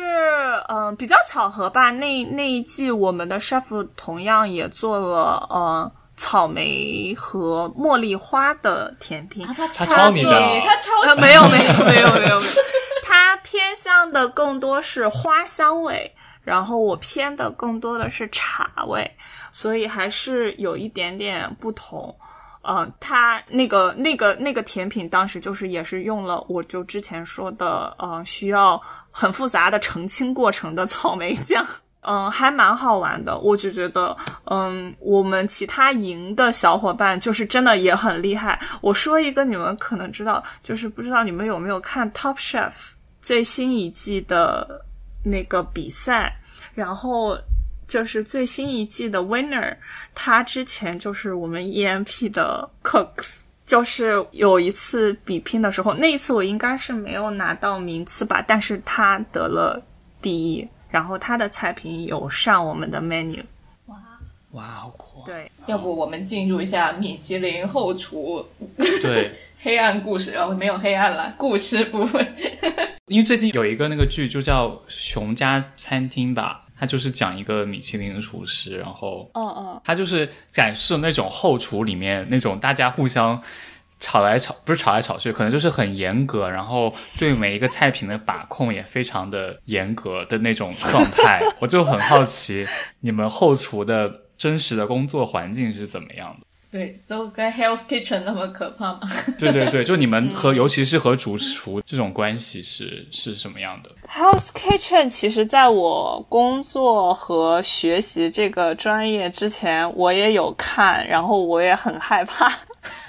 嗯，比较巧合吧。那那一季我们的 chef 同样也做了呃草莓和茉莉花的甜品。
他
他抄你的
他抄
呃，
袭
没有没有没有没有没有，它 (laughs) 偏向的更多是花香味，然后我偏的更多的是茶味，所以还是有一点点不同。嗯，它那个那个那个甜品当时就是也是用了我就之前说的，呃，需要很复杂的澄清过程的草莓酱。嗯，还蛮好玩的，我就觉得，嗯，我们其他营的小伙伴就是真的也很厉害。我说一个你们可能知道，就是不知道你们有没有看 Top Chef 最新一季的那个比赛，然后就是最新一季的 winner，他之前就是我们 EMP 的 cooks。就是有一次比拼的时候，那一次我应该是没有拿到名次吧，但是他得了第一，然后他的菜品有上我们的 menu。
哇，好酷啊！
对，
要不我们进入一下米其林后厨
对，(laughs)
黑暗故事，然后没有黑暗了，故事部分。(laughs)
因为最近有一个那个剧就叫《熊家餐厅》吧，它就是讲一个米其林的厨师，然后
嗯嗯，
它就是展示那种后厨里面那种大家互相吵来吵，不是吵来吵去，可能就是很严格，然后对每一个菜品的把控也非常的严格的那种状态。(laughs) 我就很好奇，你们后厨的真实的工作环境是怎么样的？
对，都跟 Hell's Kitchen 那么可怕吗？
对对对，就你们 (laughs) 和尤其是和主厨这种关系是是什么样的
？？Hell's Kitchen 其实在我工作和学习这个专业之前，我也有看，然后我也很害怕。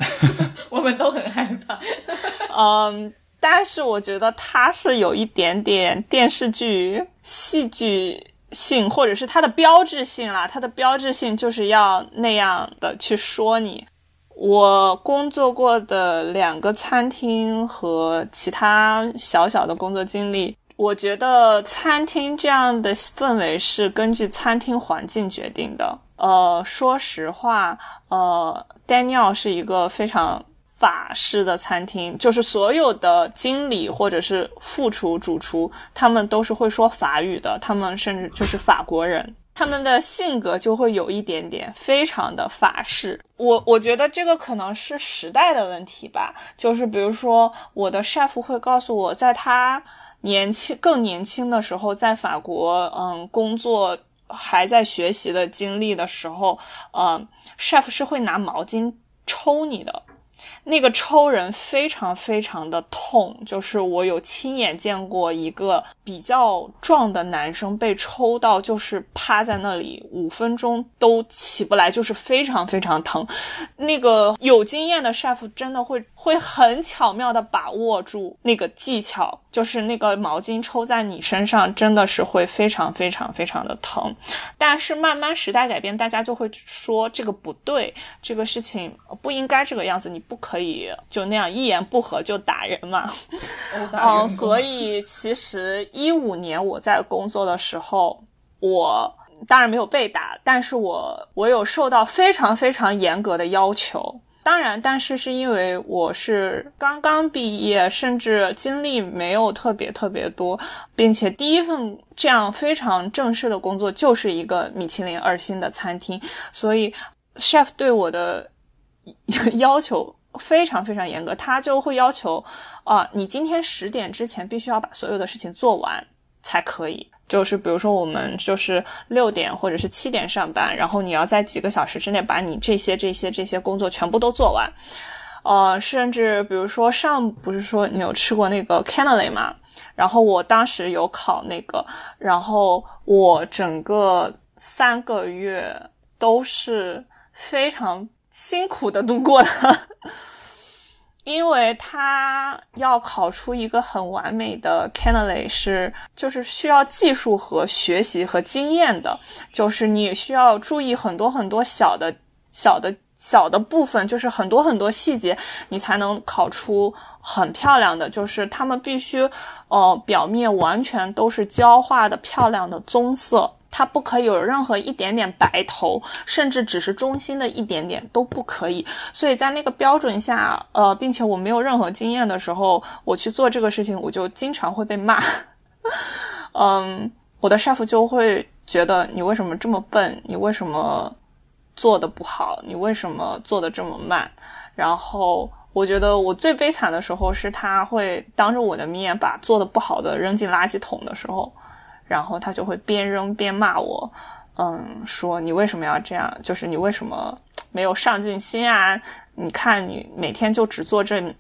(laughs)
我们都很害怕。(laughs)
嗯，但是我觉得它是有一点点电视剧戏剧性，或者是它的标志性啦。它的标志性就是要那样的去说你。我工作过的两个餐厅和其他小小的工作经历，我觉得餐厅这样的氛围是根据餐厅环境决定的。呃，说实话，呃，Daniel 是一个非常法式的餐厅，就是所有的经理或者是副厨、主厨，他们都是会说法语的，他们甚至就是法国人。他们的性格就会有一点点非常的法式，我我觉得这个可能是时代的问题吧。就是比如说，我的 chef 会告诉我，在他年轻更年轻的时候，在法国嗯工作还在学习的经历的时候，嗯，chef 是会拿毛巾抽你的。那个抽人非常非常的痛，就是我有亲眼见过一个比较壮的男生被抽到，就是趴在那里五分钟都起不来，就是非常非常疼。那个有经验的 chef 真的会会很巧妙的把握住那个技巧，就是那个毛巾抽在你身上，真的是会非常非常非常的疼。但是慢慢时代改变，大家就会说这个不对，这个事情不应该这个样子，你不可以就那样一言不合就打人嘛。哦，
殴打员工
所以其实一五年我在工作的时候，我当然没有被打，但是我我有受到非常非常严格的要求。当然，但是是因为我是刚刚毕业，甚至经历没有特别特别多，并且第一份这样非常正式的工作就是一个米其林二星的餐厅，所以 chef 对我的 (laughs) 要求非常非常严格，他就会要求啊、你今天十点之前必须要把所有的事情做完。才可以。就是比如说我们就是六点或者是七点上班，然后你要在几个小时之内把你这些这些这些工作全部都做完。呃，甚至比如说上不是说你有吃过那个 Canely 吗？然后我当时有考那个，然后我整个三个月都是非常辛苦的度过的。(laughs) 因为它要考出一个很完美的 Canely 是，就是需要技术和学习和经验的，就是你需要注意很多很多小的、小的、小的部分，就是很多很多细节，你才能考出很漂亮的。就是他们必须，呃，表面完全都是焦化的漂亮的棕色。它不可以有任何一点点白头，甚至只是中心的一点点都不可以。所以在那个标准下，呃，并且我没有任何经验的时候，我去做这个事情，我就经常会被骂。(laughs) 嗯，我的 chef 就会觉得你为什么这么笨？你为什么做的不好？你为什么做的这么慢？然后我觉得我最悲惨的时候是他会当着我的面把做的不好的扔进垃圾桶的时候。然后他就会边扔边骂我，嗯，说你为什么要这样？就是你为什么没有上进心啊？你看你每天就只做这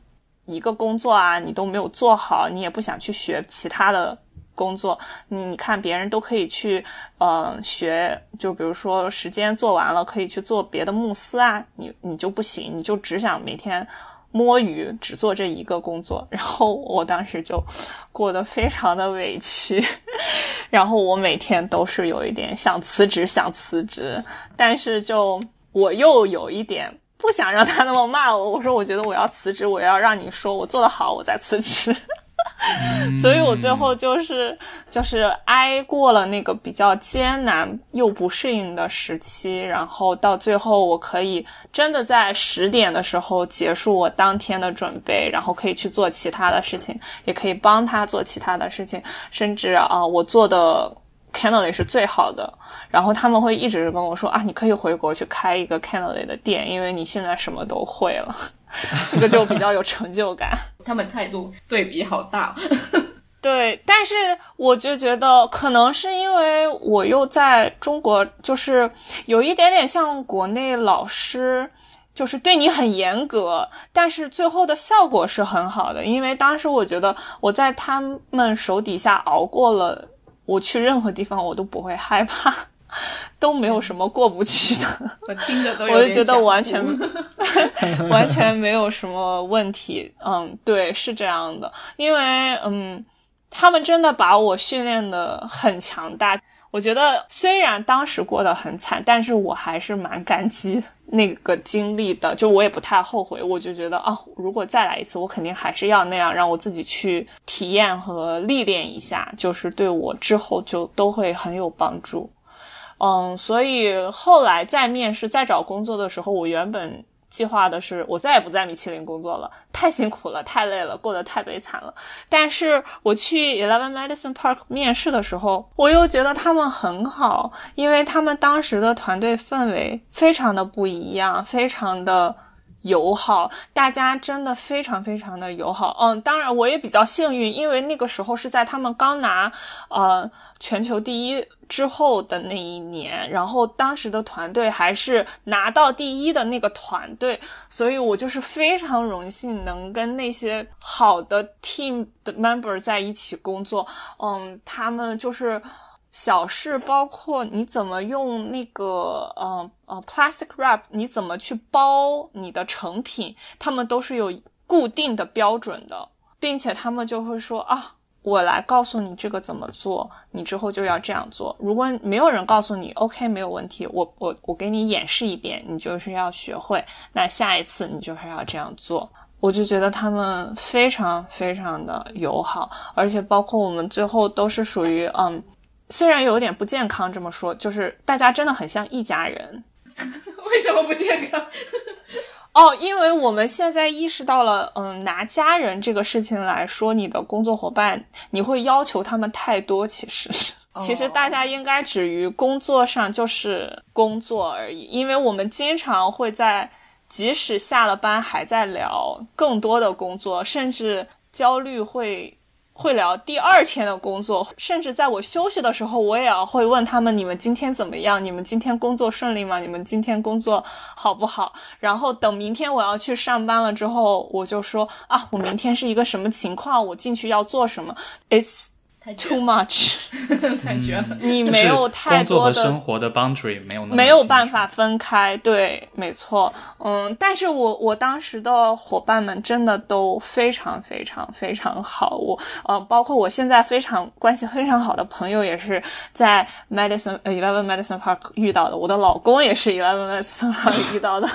一个工作啊，你都没有做好，你也不想去学其他的工作。你你看别人都可以去，呃，学，就比如说时间做完了可以去做别的慕斯啊，你你就不行，你就只想每天。摸鱼只做这一个工作，(laughs) 然后我当时就过得非常的委屈，(laughs) 然后我每天都是有一点想辞职，想辞职，但是就我又有一点不想让他那么骂我，我说我觉得我要辞职，我要让你说我做得好，我再辞职。所以我最后就是就是挨过了那个比较艰难又不适应的时期，然后到最后我可以真的在十点的时候结束我当天的准备，然后可以去做其他的事情，也可以帮他做其他的事情，甚至啊，我做的 Canely 是最好的，然后他们会一直跟我说啊，你可以回国去开一个 Canely 的店，因为你现在什么都会了。(laughs) 这个就比较有成就感，(laughs)
他们态度对比好大。(laughs)
对，但是我就觉得可能是因为我又在中国，就是有一点点像国内老师，就是对你很严格，但是最后的效果是很好的。因为当时我觉得我在他们手底下熬过了，我去任何地方我都不会害怕。都没有什么过不去的，(laughs)
我听着都
我就觉得完全 (laughs) 完全没有什么问题。嗯，对，是这样的，因为嗯，他们真的把我训练的很强大。我觉得虽然当时过得很惨，但是我还是蛮感激那个经历的。就我也不太后悔，我就觉得啊，如果再来一次，我肯定还是要那样，让我自己去体验和历练一下，就是对我之后就都会很有帮助。嗯，所以后来在面试、在找工作的时候，我原本计划的是，我再也不在米其林工作了，太辛苦了，太累了，过得太悲惨了。但是我去 Eleven Medicine Park 面试的时候，我又觉得他们很好，因为他们当时的团队氛围非常的不一样，非常的。友好，大家真的非常非常的友好。嗯，当然我也比较幸运，因为那个时候是在他们刚拿呃全球第一之后的那一年，然后当时的团队还是拿到第一的那个团队，所以我就是非常荣幸能跟那些好的 team 的 member 在一起工作。嗯，他们就是。小事包括你怎么用那个呃呃 plastic wrap，你怎么去包你的成品，他们都是有固定的标准的，并且他们就会说啊，我来告诉你这个怎么做，你之后就要这样做。如果没有人告诉你，OK 没有问题，我我我给你演示一遍，你就是要学会，那下一次你就是要这样做。我就觉得他们非常非常的友好，而且包括我们最后都是属于嗯。虽然有点不健康，这么说就是大家真的很像一家人。(laughs)
为什么不健康？(laughs)
哦，因为我们现在意识到了，嗯，拿家人这个事情来说，你的工作伙伴，你会要求他们太多。其实，(laughs) 其实大家应该止于工作上就是工作而已。因为我们经常会在，即使下了班还在聊更多的工作，甚至焦虑会。会聊第二天的工作，甚至在我休息的时候，我也要会问他们：你们今天怎么样？你们今天工作顺利吗？你们今天工作好不好？然后等明天我要去上班了之后，我就说啊，我明天是一个什么情况？我进去要做什么？It's too much，
太绝了。(laughs)
你没有太
工作和
多的
生活的 boundary 没有
没有办法分开，对，没错，嗯，但是我我当时的伙伴们真的都非常非常非常好，我呃，包括我现在非常关系非常好的朋友，也是在 Medicine 呃 Eleven Medicine Park 遇到的，我的老公也是 Eleven Medicine Park 遇到的。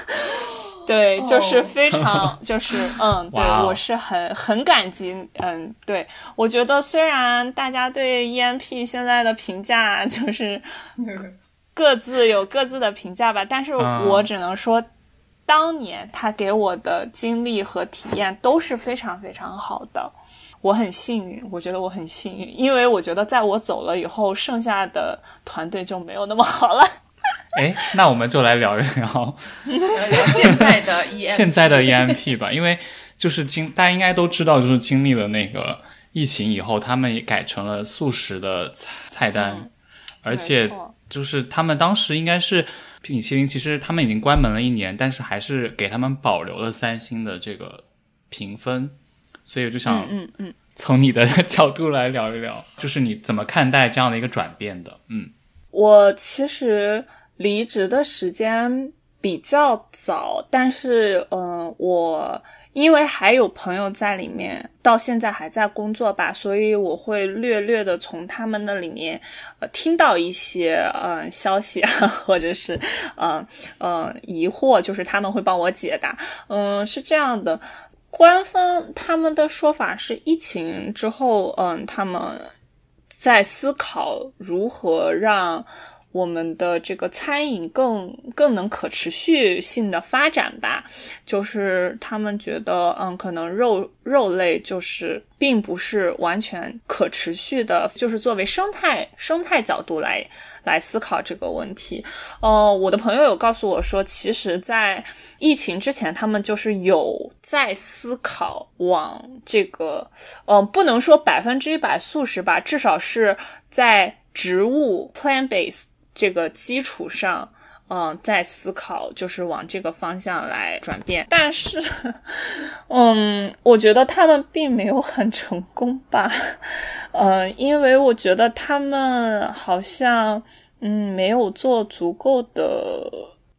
对，就是非常，就是嗯，(laughs) 对我是很很感激，嗯，对我觉得虽然大家对 EMP 现在的评价就是各自有各自的评价吧，但是
嗯
我只能说，当年他给我的经历和体验都是非常非常好的。我很幸运，我觉得我很幸运，因为我觉得在我走了以后，剩下的团队就没有那么好了。(laughs)
哎，那我们就来聊一聊
聊现在的 (laughs)
现在的 EMP 吧，因为就是经大家应该都知道，就是经历了那个疫情以后，他们也改成了素食的菜菜单，
嗯
而且就是他们当时应该是米其林，其实他们已经关门了一年，但是还是给他们保留了三星的这个评分，所以我就想
嗯嗯嗯。
从你的 (laughs) 角度来聊一聊，就是你怎么看待这样的一个转变的？嗯
我其实离职的时间比较早，但是嗯、我因为还有朋友在里面，到现在还在工作吧，所以我会略略的从他们那里面呃听到一些呃消息啊，(laughs) 或者是呃呃疑惑，就是他们会帮我解答。嗯，是这样的。官方他们的说法是，疫情之后，嗯，他们在思考如何让我们的这个餐饮更更能可持续性的发展吧。就是他们觉得，嗯，可能肉肉类就是并不是完全可持续的，就是作为生态生态角度来来思考这个问题。呃，我的朋友有告诉我说，其实，在疫情之前，他们就是有在思考往这个，呃，不能说百分之一百素食吧，至少是在植物 plant base 这个基础上。嗯，在思考就是往这个方向来转变，但是，嗯，我觉得他们并没有很成功吧，嗯，因为我觉得他们好像嗯没有做足够的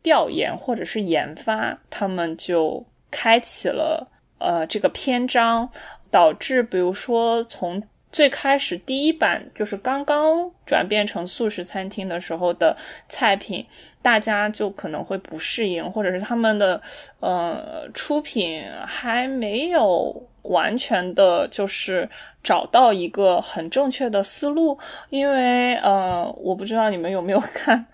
调研或者是研发，他们就开启了呃这个篇章，导致比如说从最开始第一版就是刚刚转变成素食餐厅的时候的菜品，大家就可能会不适应，或者是他们的呃出品还没有完全的，就是找到一个很正确的思路。因为呃，我不知道你们有没有看，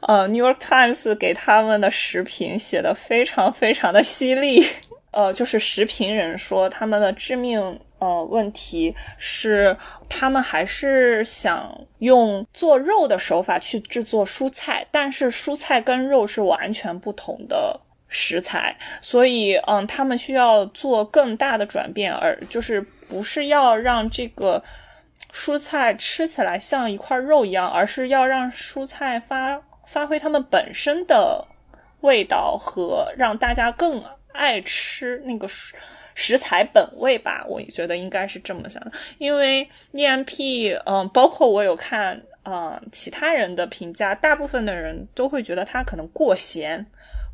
呃，《New York Times》给他们的食品写的非常非常的犀利。(laughs) 呃，就是食品人说他们的致命呃问题是，他们还是想用做肉的手法去制作蔬菜，但是蔬菜跟肉是完全不同的食材，所以嗯，他们需要做更大的转变，而就是不是要让这个蔬菜吃起来像一块肉一样，而是要让蔬菜发发挥它们本身的味道和让大家更爱吃那个食食材本味吧，我觉得应该是这么想的。因为 EMP，嗯，包括我有看，呃，其他人的评价，大部分的人都会觉得它可能过咸、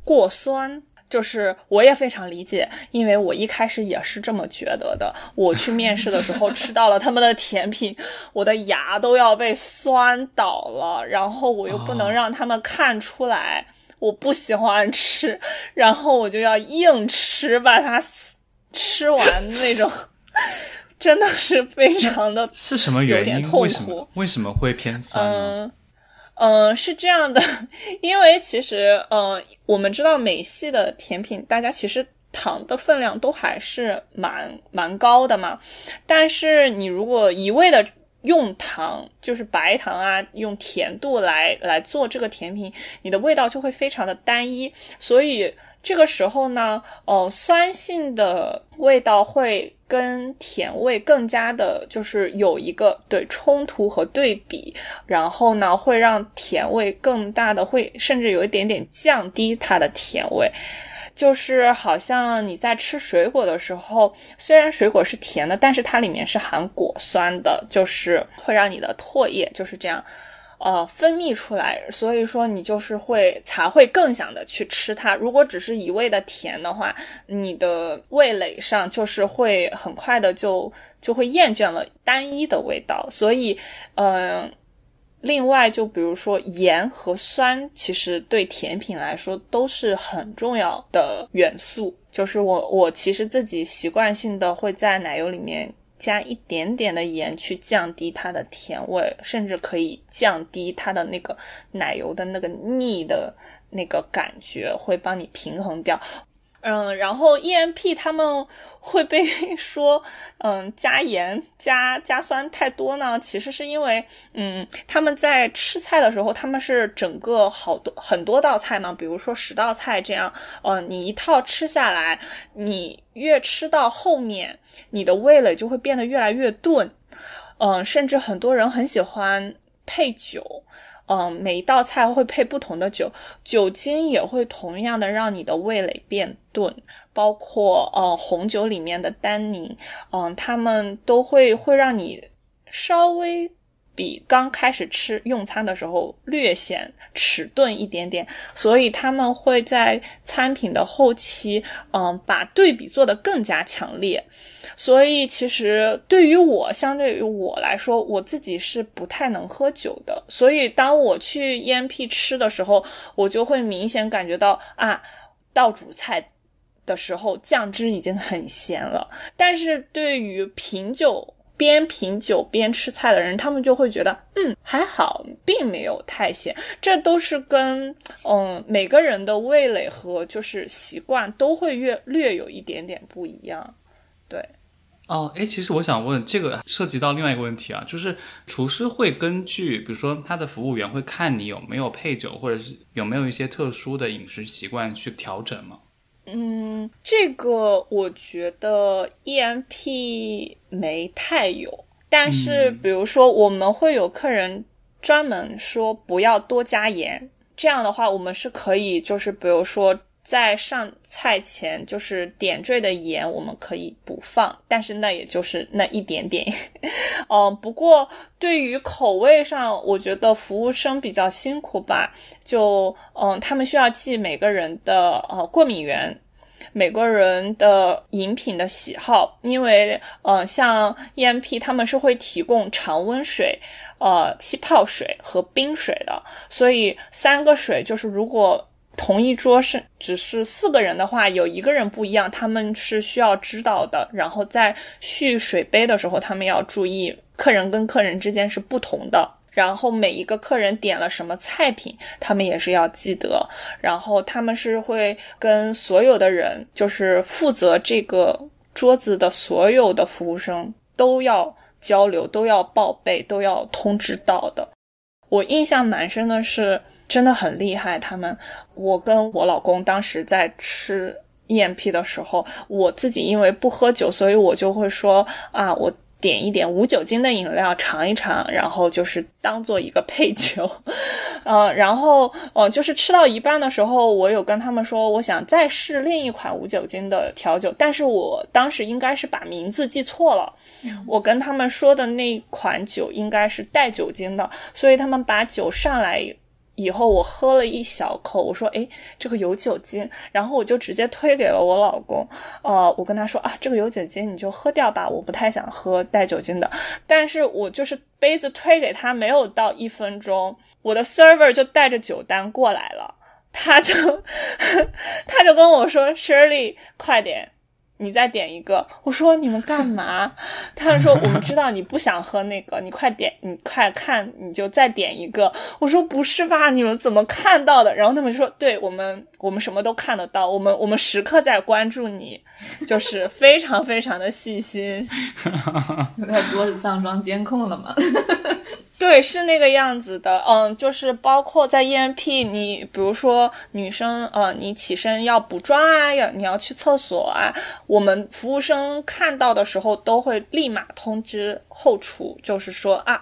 过酸。就是我也非常理解，因为我一开始也是这么觉得的。我去面试的时候吃到了他们的甜品，我的牙都要被酸倒了，然后我又不能让他们看出来。我不喜欢吃，然后我就要硬吃，把它吃完那种，真的是非常的
是什么原因？
有点痛
为什么
苦
为什么会偏酸呢？
嗯嗯，是这样的，因为其实嗯，我们知道美系的甜品，大家其实糖的分量都还是蛮蛮高的嘛，但是你如果一味的用糖，就是白糖啊，用甜度来来做这个甜品，你的味道就会非常的单一。所以这个时候呢，呃，酸性的味道会跟甜味更加的，就是有一个对冲突和对比，然后呢，会让甜味更大的，会甚至有一点点降低它的甜味。就是好像你在吃水果的时候，虽然水果是甜的，但是它里面是含果酸的，就是会让你的唾液就是这样。呃，分泌出来，所以说你就是会才会更想的去吃它。如果只是一味的甜的话，你的味蕾上就是会很快的就就会厌倦了单一的味道。所以，嗯，另外就比如说盐和酸，其实对甜品来说都是很重要的元素。就是我我其实自己习惯性的会在奶油里面。加一点点的盐去降低它的甜味，甚至可以降低它的那个奶油的那个腻的那个感觉，会帮你平衡掉。嗯，然后 EMP 他们会被 (laughs) 说，嗯，加盐加加酸太多呢。其实是因为，嗯，他们在吃菜的时候，他们是整个好多很多道菜嘛，比如说十道菜这样，嗯，你一套吃下来，你越吃到后面，你的味蕾就会变得越来越钝，嗯，甚至很多人很喜欢配酒。嗯，每一道菜会配不同的酒，酒精也会同样的让你的味蕾变钝，包括呃红酒里面的单宁，嗯，它们都会会让你稍微。比刚开始吃用餐的时候略显迟钝一点点，所以他们会在餐品的后期，嗯，把对比做得更加强烈。所以其实对于我，相对于我来说，我自己是不太能喝酒的。所以当我去 EMP 吃的时候，我就会明显感觉到啊，到主菜的时候酱汁已经很咸了。但是对于品酒，边品酒边吃菜的人，他们就会觉得，嗯，还好，并没有太咸。这都是跟嗯每个人的味蕾和就是习惯都会略略有一点点不一样。对，
哦，哎，其实我想问，这个涉及到另外一个问题啊，就是厨师会根据，比如说他的服务员会看你有没有配酒，或者是有没有一些特殊的饮食习惯去调整吗？
嗯，这个我觉得 EMP 没太有，但是比如说我们会有客人专门说不要多加盐，这样的话我们是可以，就是比如说。在上菜前，就是点缀的盐，我们可以不放，但是那也就是那一点点。嗯，(laughs) 不过对于口味上，我觉得服务生比较辛苦吧。就嗯，他们需要记每个人的呃过敏源，每个人的饮品的喜好，因为嗯，像 EMP 他们是会提供常温水、呃气泡水和冰水的，所以三个水就是如果。同一桌是只是四个人的话，有一个人不一样，他们是需要知道的。然后在续水杯的时候，他们要注意客人跟客人之间是不同的。然后每一个客人点了什么菜品，他们也是要记得。然后他们是会跟所有的人，就是负责这个桌子的所有的服务生都要交流，都要报备，都要通知到的。我印象蛮深的是。真的很厉害，他们。我跟我老公当时在吃 EMP 的时候，我自己因为不喝酒，所以我就会说啊，我点一点无酒精的饮料尝一尝，然后就是当做一个配酒。(laughs) 呃，然后呃，就是吃到一半的时候，我有跟他们说，我想再试另一款无酒精的调酒，但是我当时应该是把名字记错了。我跟他们说的那款酒应该是带酒精的，所以他们把酒上来。以后我喝了一小口，我说：“哎，这个有酒精。”然后我就直接推给了我老公。呃，我跟他说：“啊，这个有酒精，你就喝掉吧，我不太想喝带酒精的。”但是我就是杯子推给他，没有到一分钟，我的 server 就带着酒单过来了，他就 (laughs) 他就跟我说：“Shirley，快点。”你再点一个，我说你们干嘛？他们说我们知道你不想喝那个，你快点，你快看，你就再点一个。我说不是吧，你们怎么看到的？然后他们说，对我们，我们什么都看得到，我们我们时刻在关注你，就是非常非常的细心。(laughs)
在桌子上装监控了吗？
对，是那个样子的，嗯，就是包括在 EMP，你比如说女生，呃，你起身要补妆啊，要你要去厕所啊，我们服务生看到的时候都会立马通知后厨，就是说啊，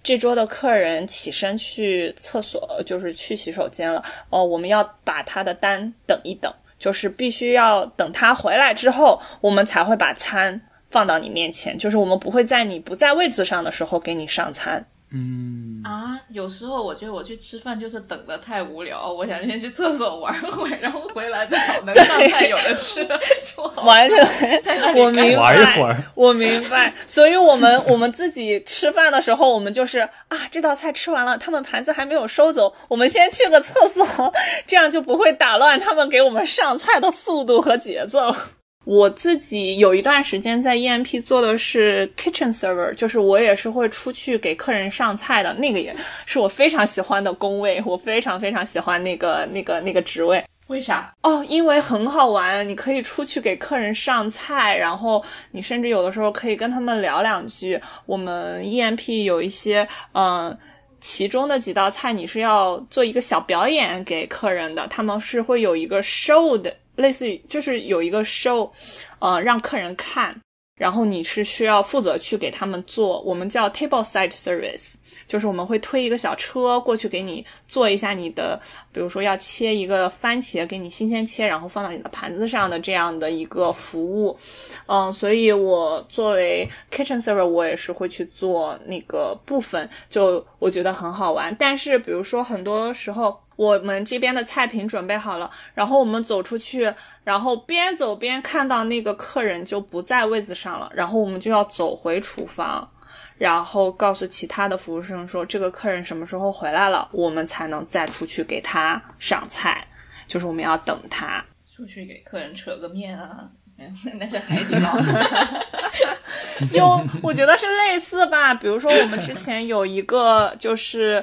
这桌的客人起身去厕所，就是去洗手间了，哦，我们要把他的单等一等，就是必须要等他回来之后，我们才会把餐放到你面前，就是我们不会在你不在位置上的时候给你上餐。
嗯
啊，有时候我觉得我去吃饭就是等的太无聊，我想先去厕所玩会，(laughs) 然后回来再找能上菜有的吃就好。
完全，(laughs)
在那里
我明白，
玩一会儿
我明白。所以我们 (laughs) 我们自己吃饭的时候，我们就是啊，这道菜吃完了，他们盘子还没有收走，我们先去个厕所，这样就不会打乱他们给我们上菜的速度和节奏。我自己有一段时间在 EMP 做的是 kitchen server，就是我也是会出去给客人上菜的，那个也是我非常喜欢的工位，我非常非常喜欢那个那个那个职位。
为啥？
哦，因为很好玩，你可以出去给客人上菜，然后你甚至有的时候可以跟他们聊两句。我们 EMP 有一些，嗯、其中的几道菜你是要做一个小表演给客人的，他们是会有一个 show 的，类似于就是有一个 show，呃，让客人看。然后你是需要负责去给他们做，我们叫 table side service，就是我们会推一个小车过去给你做一下你的，比如说要切一个番茄，给你新鲜切，然后放到你的盘子上的这样的一个服务。嗯，所以我作为 kitchen server，我也是会去做那个部分，就我觉得很好玩。但是比如说很多时候。我们这边的菜品准备好了，然后我们走出去，然后边走边看到那个客人就不在位子上了，然后我们就要走回厨房，然后告诉其他的服务生说这个客人什么时候回来了，我们才能再出去给他上菜，就是我们要等他。
出去给客人扯个面啊？(laughs) 那是海底捞。
有，我觉得是类似吧。比如说，我们之前有一个就是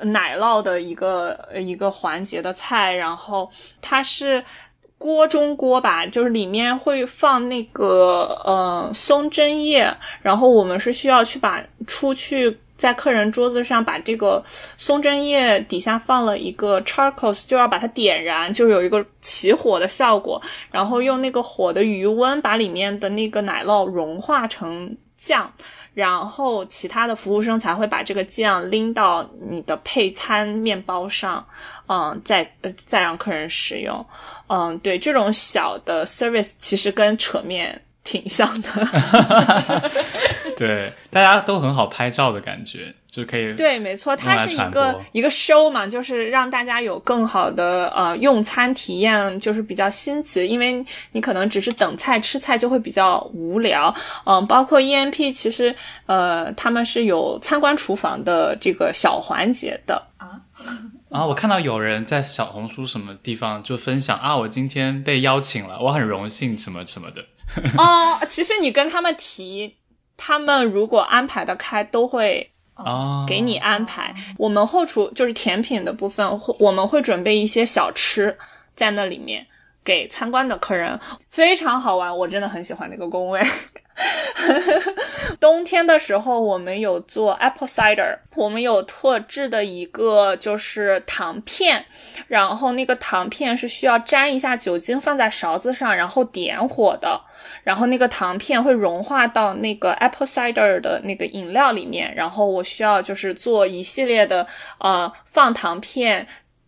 奶酪的一个呃一个环节的菜，然后它是锅中锅吧，就是里面会放那个呃松针叶，然后我们是需要去把出去。在客人桌子上把这个松针叶底下放了一个 charcoal，就要把它点燃，就有一个起火的效果，然后用那个火的余温把里面的那个奶酪融化成酱，然后其他的服务生才会把这个酱拎到你的配餐面包上，嗯，再呃再让客人食用，嗯，对，这种小的 service 其实跟扯面挺像的。(laughs)
对，大家都很好拍照的感觉，就可以
对，没错，它是一个一个 show 嘛，就是让大家有更好的呃用餐体验，就是比较新奇。因为你可能只是等菜吃菜就会比较无聊，嗯、包括 EMP 其实呃他们是有参观厨房的这个小环节的
啊。(laughs) 啊，我看到有人在小红书什么地方就分享啊，我今天被邀请了，我很荣幸什么什么的。(laughs)
哦，其实你跟他们提，他们如果安排的开，都会
哦，
给你安排。我们后厨就是甜品的部分，会我们会准备一些小吃在那里面给参观的客人，非常好玩。我真的很喜欢那个工位。(laughs) 冬天的时候，我们有做 apple cider，我们有特制的一个就是糖片，然后那个糖片是需要沾一下酒精放在勺子上，然后点火的。然后那个糖片会融化到那个 apple cider 的那个饮料里面，然后我需要就是做一系列的呃放糖片。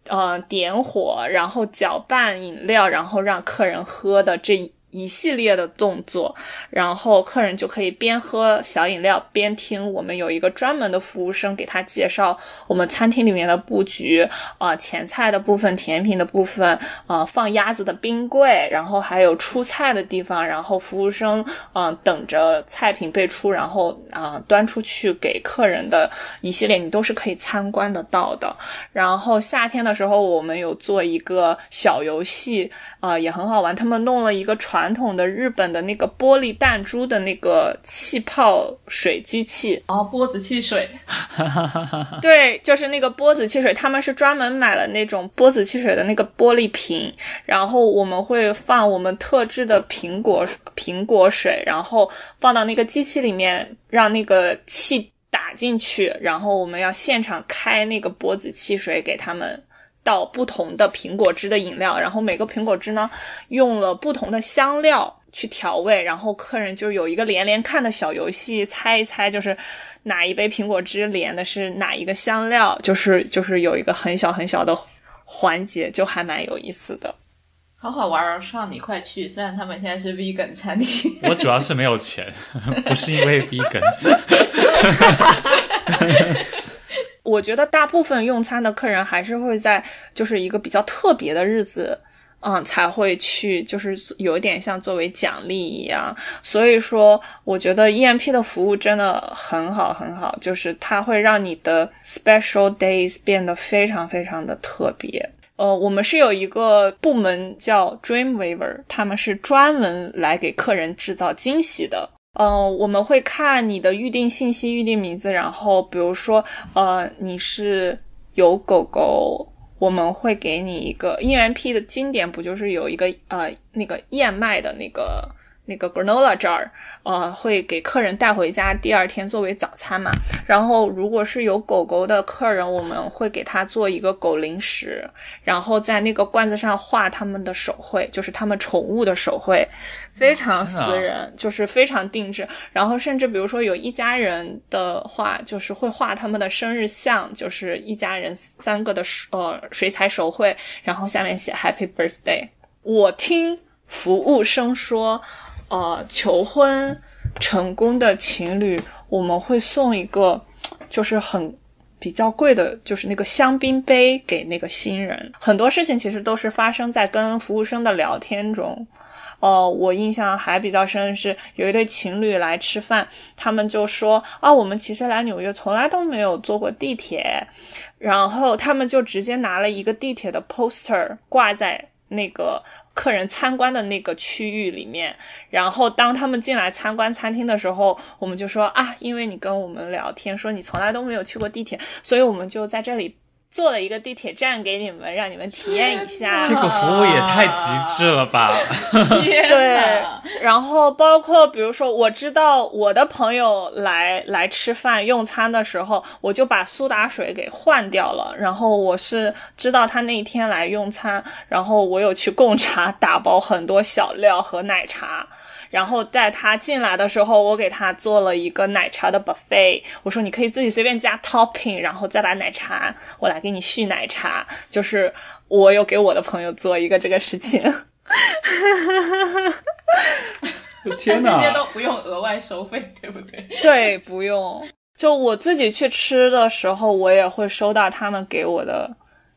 呃，点火，然后搅拌饮料，然后让客人喝的这一系列的动作，然后客人就可以边喝小饮料边听我们有一个专门的服务生给他介绍我们餐厅里面的布局，啊，前菜的部分、甜品的部分，呃，放鸭子的冰柜，然后还有出菜的地方，然后服务生嗯、等着菜品备出，然后啊、端出去给客人的一系列，你都是可以参观得到的。然后夏天的时候，我们有做一个小游戏，啊，也很好玩。他们弄了一个船传统的日本的那个玻璃弹珠的那个气泡水机器，
哦，波子汽水，(laughs)
对，就是那个波子汽水，他们是专门买了那种波子汽水的那个玻璃瓶，然后我们会放我们特制的苹果苹果水，然后放到那个机器里面，让那个气。打进去，然后我们要现场开那个波子汽水给他们倒不同的苹果汁的饮料，然后每个苹果汁呢用了不同的香料去调味，然后客人就有一个连连看的小游戏，猜一猜就是哪一杯苹果汁连的是哪一个香料，就是就是有一个很小很小的环节，就还蛮有意思的。
好好玩儿，上你快去！虽然他们现在是 vegan 餐厅，(laughs)
我主要是没有钱，不是因为 vegan。(laughs)
我觉得大部分用餐的客人还是会在就是一个比较特别的日子，嗯，才会去，就是有点像作为奖励一样。所以说，我觉得 EMP 的服务真的很好很好，就是它会让你的 special days 变得非常非常的特别。呃，我们是有一个部门叫 Dreamweaver，他们是专门来给客人制造惊喜的。呃，我们会看你的预定信息、预定名字，然后比如说，呃，你是有狗狗，我们会给你一个 EMP 的经典，不就是有一个呃那个燕麦的那个。那个 granola jar，呃，会给客人带回家，第二天作为早餐嘛。然后，如果是有狗狗的客人，我们会给他做一个狗零食，然后在那个罐子上画他们的手绘，就是他们宠物的手绘，非常私人，就是非常定制。然后，甚至比如说有一家人的话，就是会画他们的生日像，就是一家人三个的呃水彩手绘，然后下面写 Happy Birthday。我听服务生说。呃，求婚成功的情侣，我们会送一个，(tsk) 就是很比较贵的，就是那个香槟杯给那个新人。很多事情其实都是发生在跟服务生的聊天中。哦，我印象还比较深的是，有一对情侣来吃饭，他们就说啊，我们其实来纽约从来都没有坐过地铁，然后他们就直接拿了一个地铁的 poster 挂在。那个客人参观的那个区域里面，然后当他们进来参观餐厅的时候，我们就说啊，因为你跟我们聊天说你从来都没有去过地铁，所以我们就在这里。做了一个地铁站给你们，让你们体验一下。(laughs)
这个服务也太极致了吧！
对，然后包括比如说，我知道我的朋友来来吃饭用餐的时候，我就把苏打水给换掉了。然后我是知道他那一天来用餐，然后我有去贡茶打包很多小料和奶茶。然后在他进来的时候，我给他做了一个奶茶的 buffet。我说你可以自己随便加 topping，然后再把奶茶我来给你续奶茶。就是我有给我的朋友做一个这个事情。(laughs)
天哪！
这些都不用额外收费，对不对？(laughs)
对，不用。就我自己去吃的时候，我也会收到他们给我的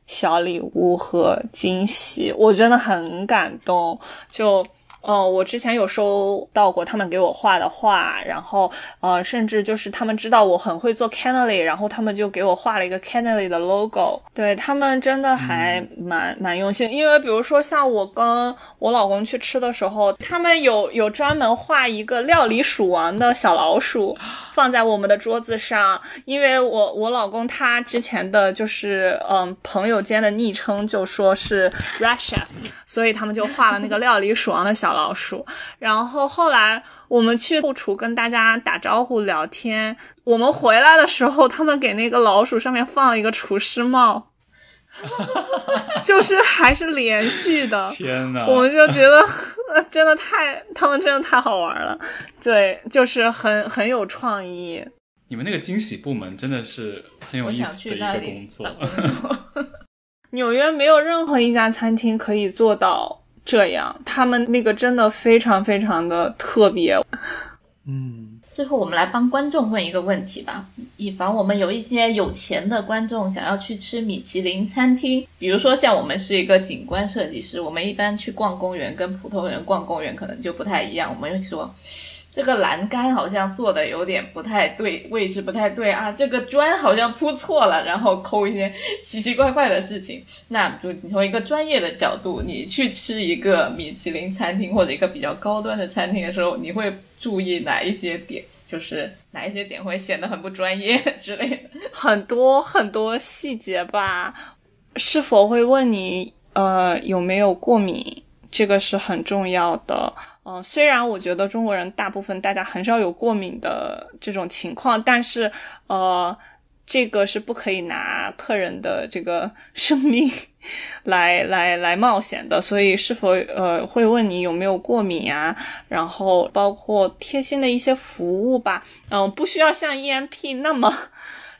小礼物和惊喜，我真的很感动。就。哦，我之前有收到过他们给我画的画，然后呃，甚至就是他们知道我很会做 Canely，然后他们就给我画了一个 Canely 的 logo。对他们真的还蛮蛮用心，因为比如说像我跟我老公去吃的时候，他们有有专门画一个料理鼠王的小老鼠 (laughs) 放在我们的桌子上，因为我我老公他之前的就是嗯朋友间的昵称就说是 Chef，所以他们就画了那个料理鼠王的小。老鼠，然后后来我们去后厨跟大家打招呼聊天，我们回来的时候，他们给那个老鼠上面放了一个厨师帽，(laughs) 就是还是连续的。(laughs)
天呐，
我们就觉得真的太，他们真的太好玩了。对，就是很很有创意。
你们那个惊喜部门真的是很有意思的一个工作。(laughs)
纽约没有任何一家餐厅可以做到。这样，他们那个真的非常非常的特别。
嗯，
最后我们来帮观众问一个问题吧，以防我们有一些有钱的观众想要去吃米其林餐厅，比如说像我们是一个景观设计师，我们一般去逛公园跟普通人逛公园可能就不太一样，我们会说。这个栏杆好像做的有点不太对，位置不太对啊。这个砖好像铺错了，然后抠一些奇奇怪怪的事情。那就你从一个专业的角度，你去吃一个米其林餐厅或者一个比较高端的餐厅的时候，你会注意哪一些点？就是哪一些点会显得很不专业 (laughs) 之类的？
很多很多细节吧。是否会问你呃有没有过敏？这个是很重要的。嗯，虽然我觉得中国人大部分大家很少有过敏的这种情况，但是呃，这个是不可以拿客人的这个生命 (laughs) 来来来冒险的。所以是否呃会问你有没有过敏啊？然后包括贴心的一些服务吧。嗯，不需要像 EMP 那么。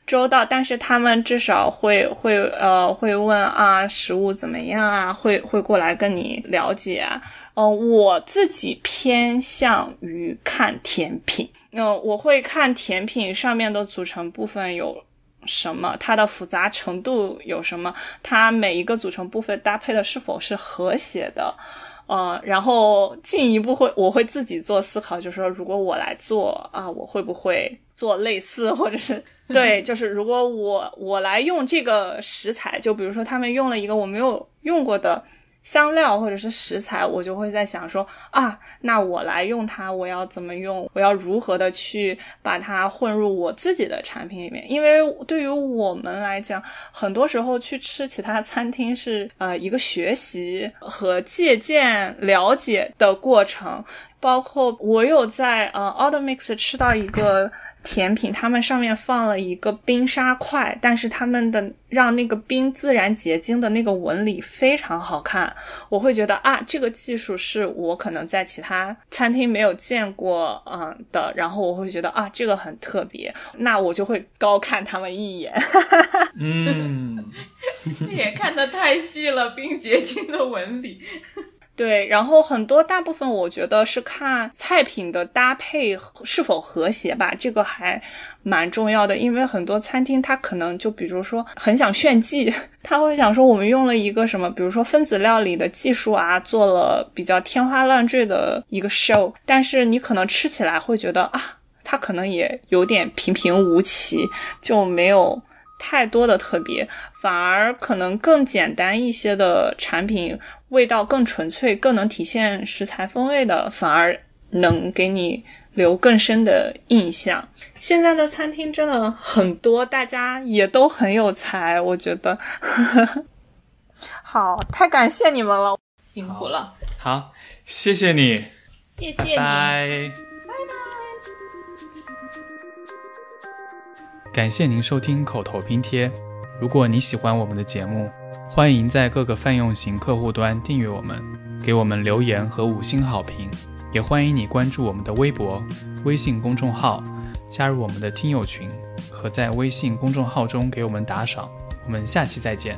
周到，但是他们至少会会呃会问啊食物怎么样啊，会会过来跟你了解啊。嗯，我自己偏向于看甜品，嗯，我会看甜品上面的组成部分有什么，它的复杂程度有什么，它每一个组成部分搭配的是否是和谐的。嗯，然后进一步会，我会自己做思考，就是说，如果我来做啊，我会不会做类似，或者是对，就是如果我我来用这个食材，就比如说他们用了一个我没有用过的。香料或者是食材，我就会在想说啊，那我来用它，我要怎么用？我要如何的去把它混入我自己的产品里面？因为对于我们来讲，很多时候去吃其他餐厅是呃一个学习和借鉴、了解的过程。包括我有在呃 Auto Mix 吃到一个。甜品，他们上面放了一个冰沙块，但是他们的让那个冰自然结晶的那个纹理非常好看，我会觉得啊，这个技术是我可能在其他餐厅没有见过嗯的，然后我会觉得啊，这个很特别，那我就会高看他们一眼。(laughs)
嗯，(laughs)
也看得太细了，冰结晶的纹理。
对，然后很多大部分我觉得是看菜品的搭配是否和谐吧，这个还蛮重要的。因为很多餐厅它可能就比如说很想炫技，(laughs) 他会想说我们用了一个什么，比如说分子料理的技术啊，做了比较天花乱坠的一个 show，但是你可能吃起来会觉得啊，它可能也有点平平无奇，就没有太多的特别，反而可能更简单一些的产品。味道更纯粹、更能体现食材风味的，反而能给你留更深的印象。现在的餐厅真的很多，大家也都很有才，我觉得。好，太感谢你们了，
辛苦了。
好，谢谢你，
谢谢你，
拜拜。感谢您收听口头拼贴。如果你喜欢我们的节目，欢迎在各个泛用型客户端订阅我们，给我们留言和五星好评。也欢迎你关注我们的微博、微信公众号，加入我们的听友群，和在微信公众号中给我们打赏。我们下期再见。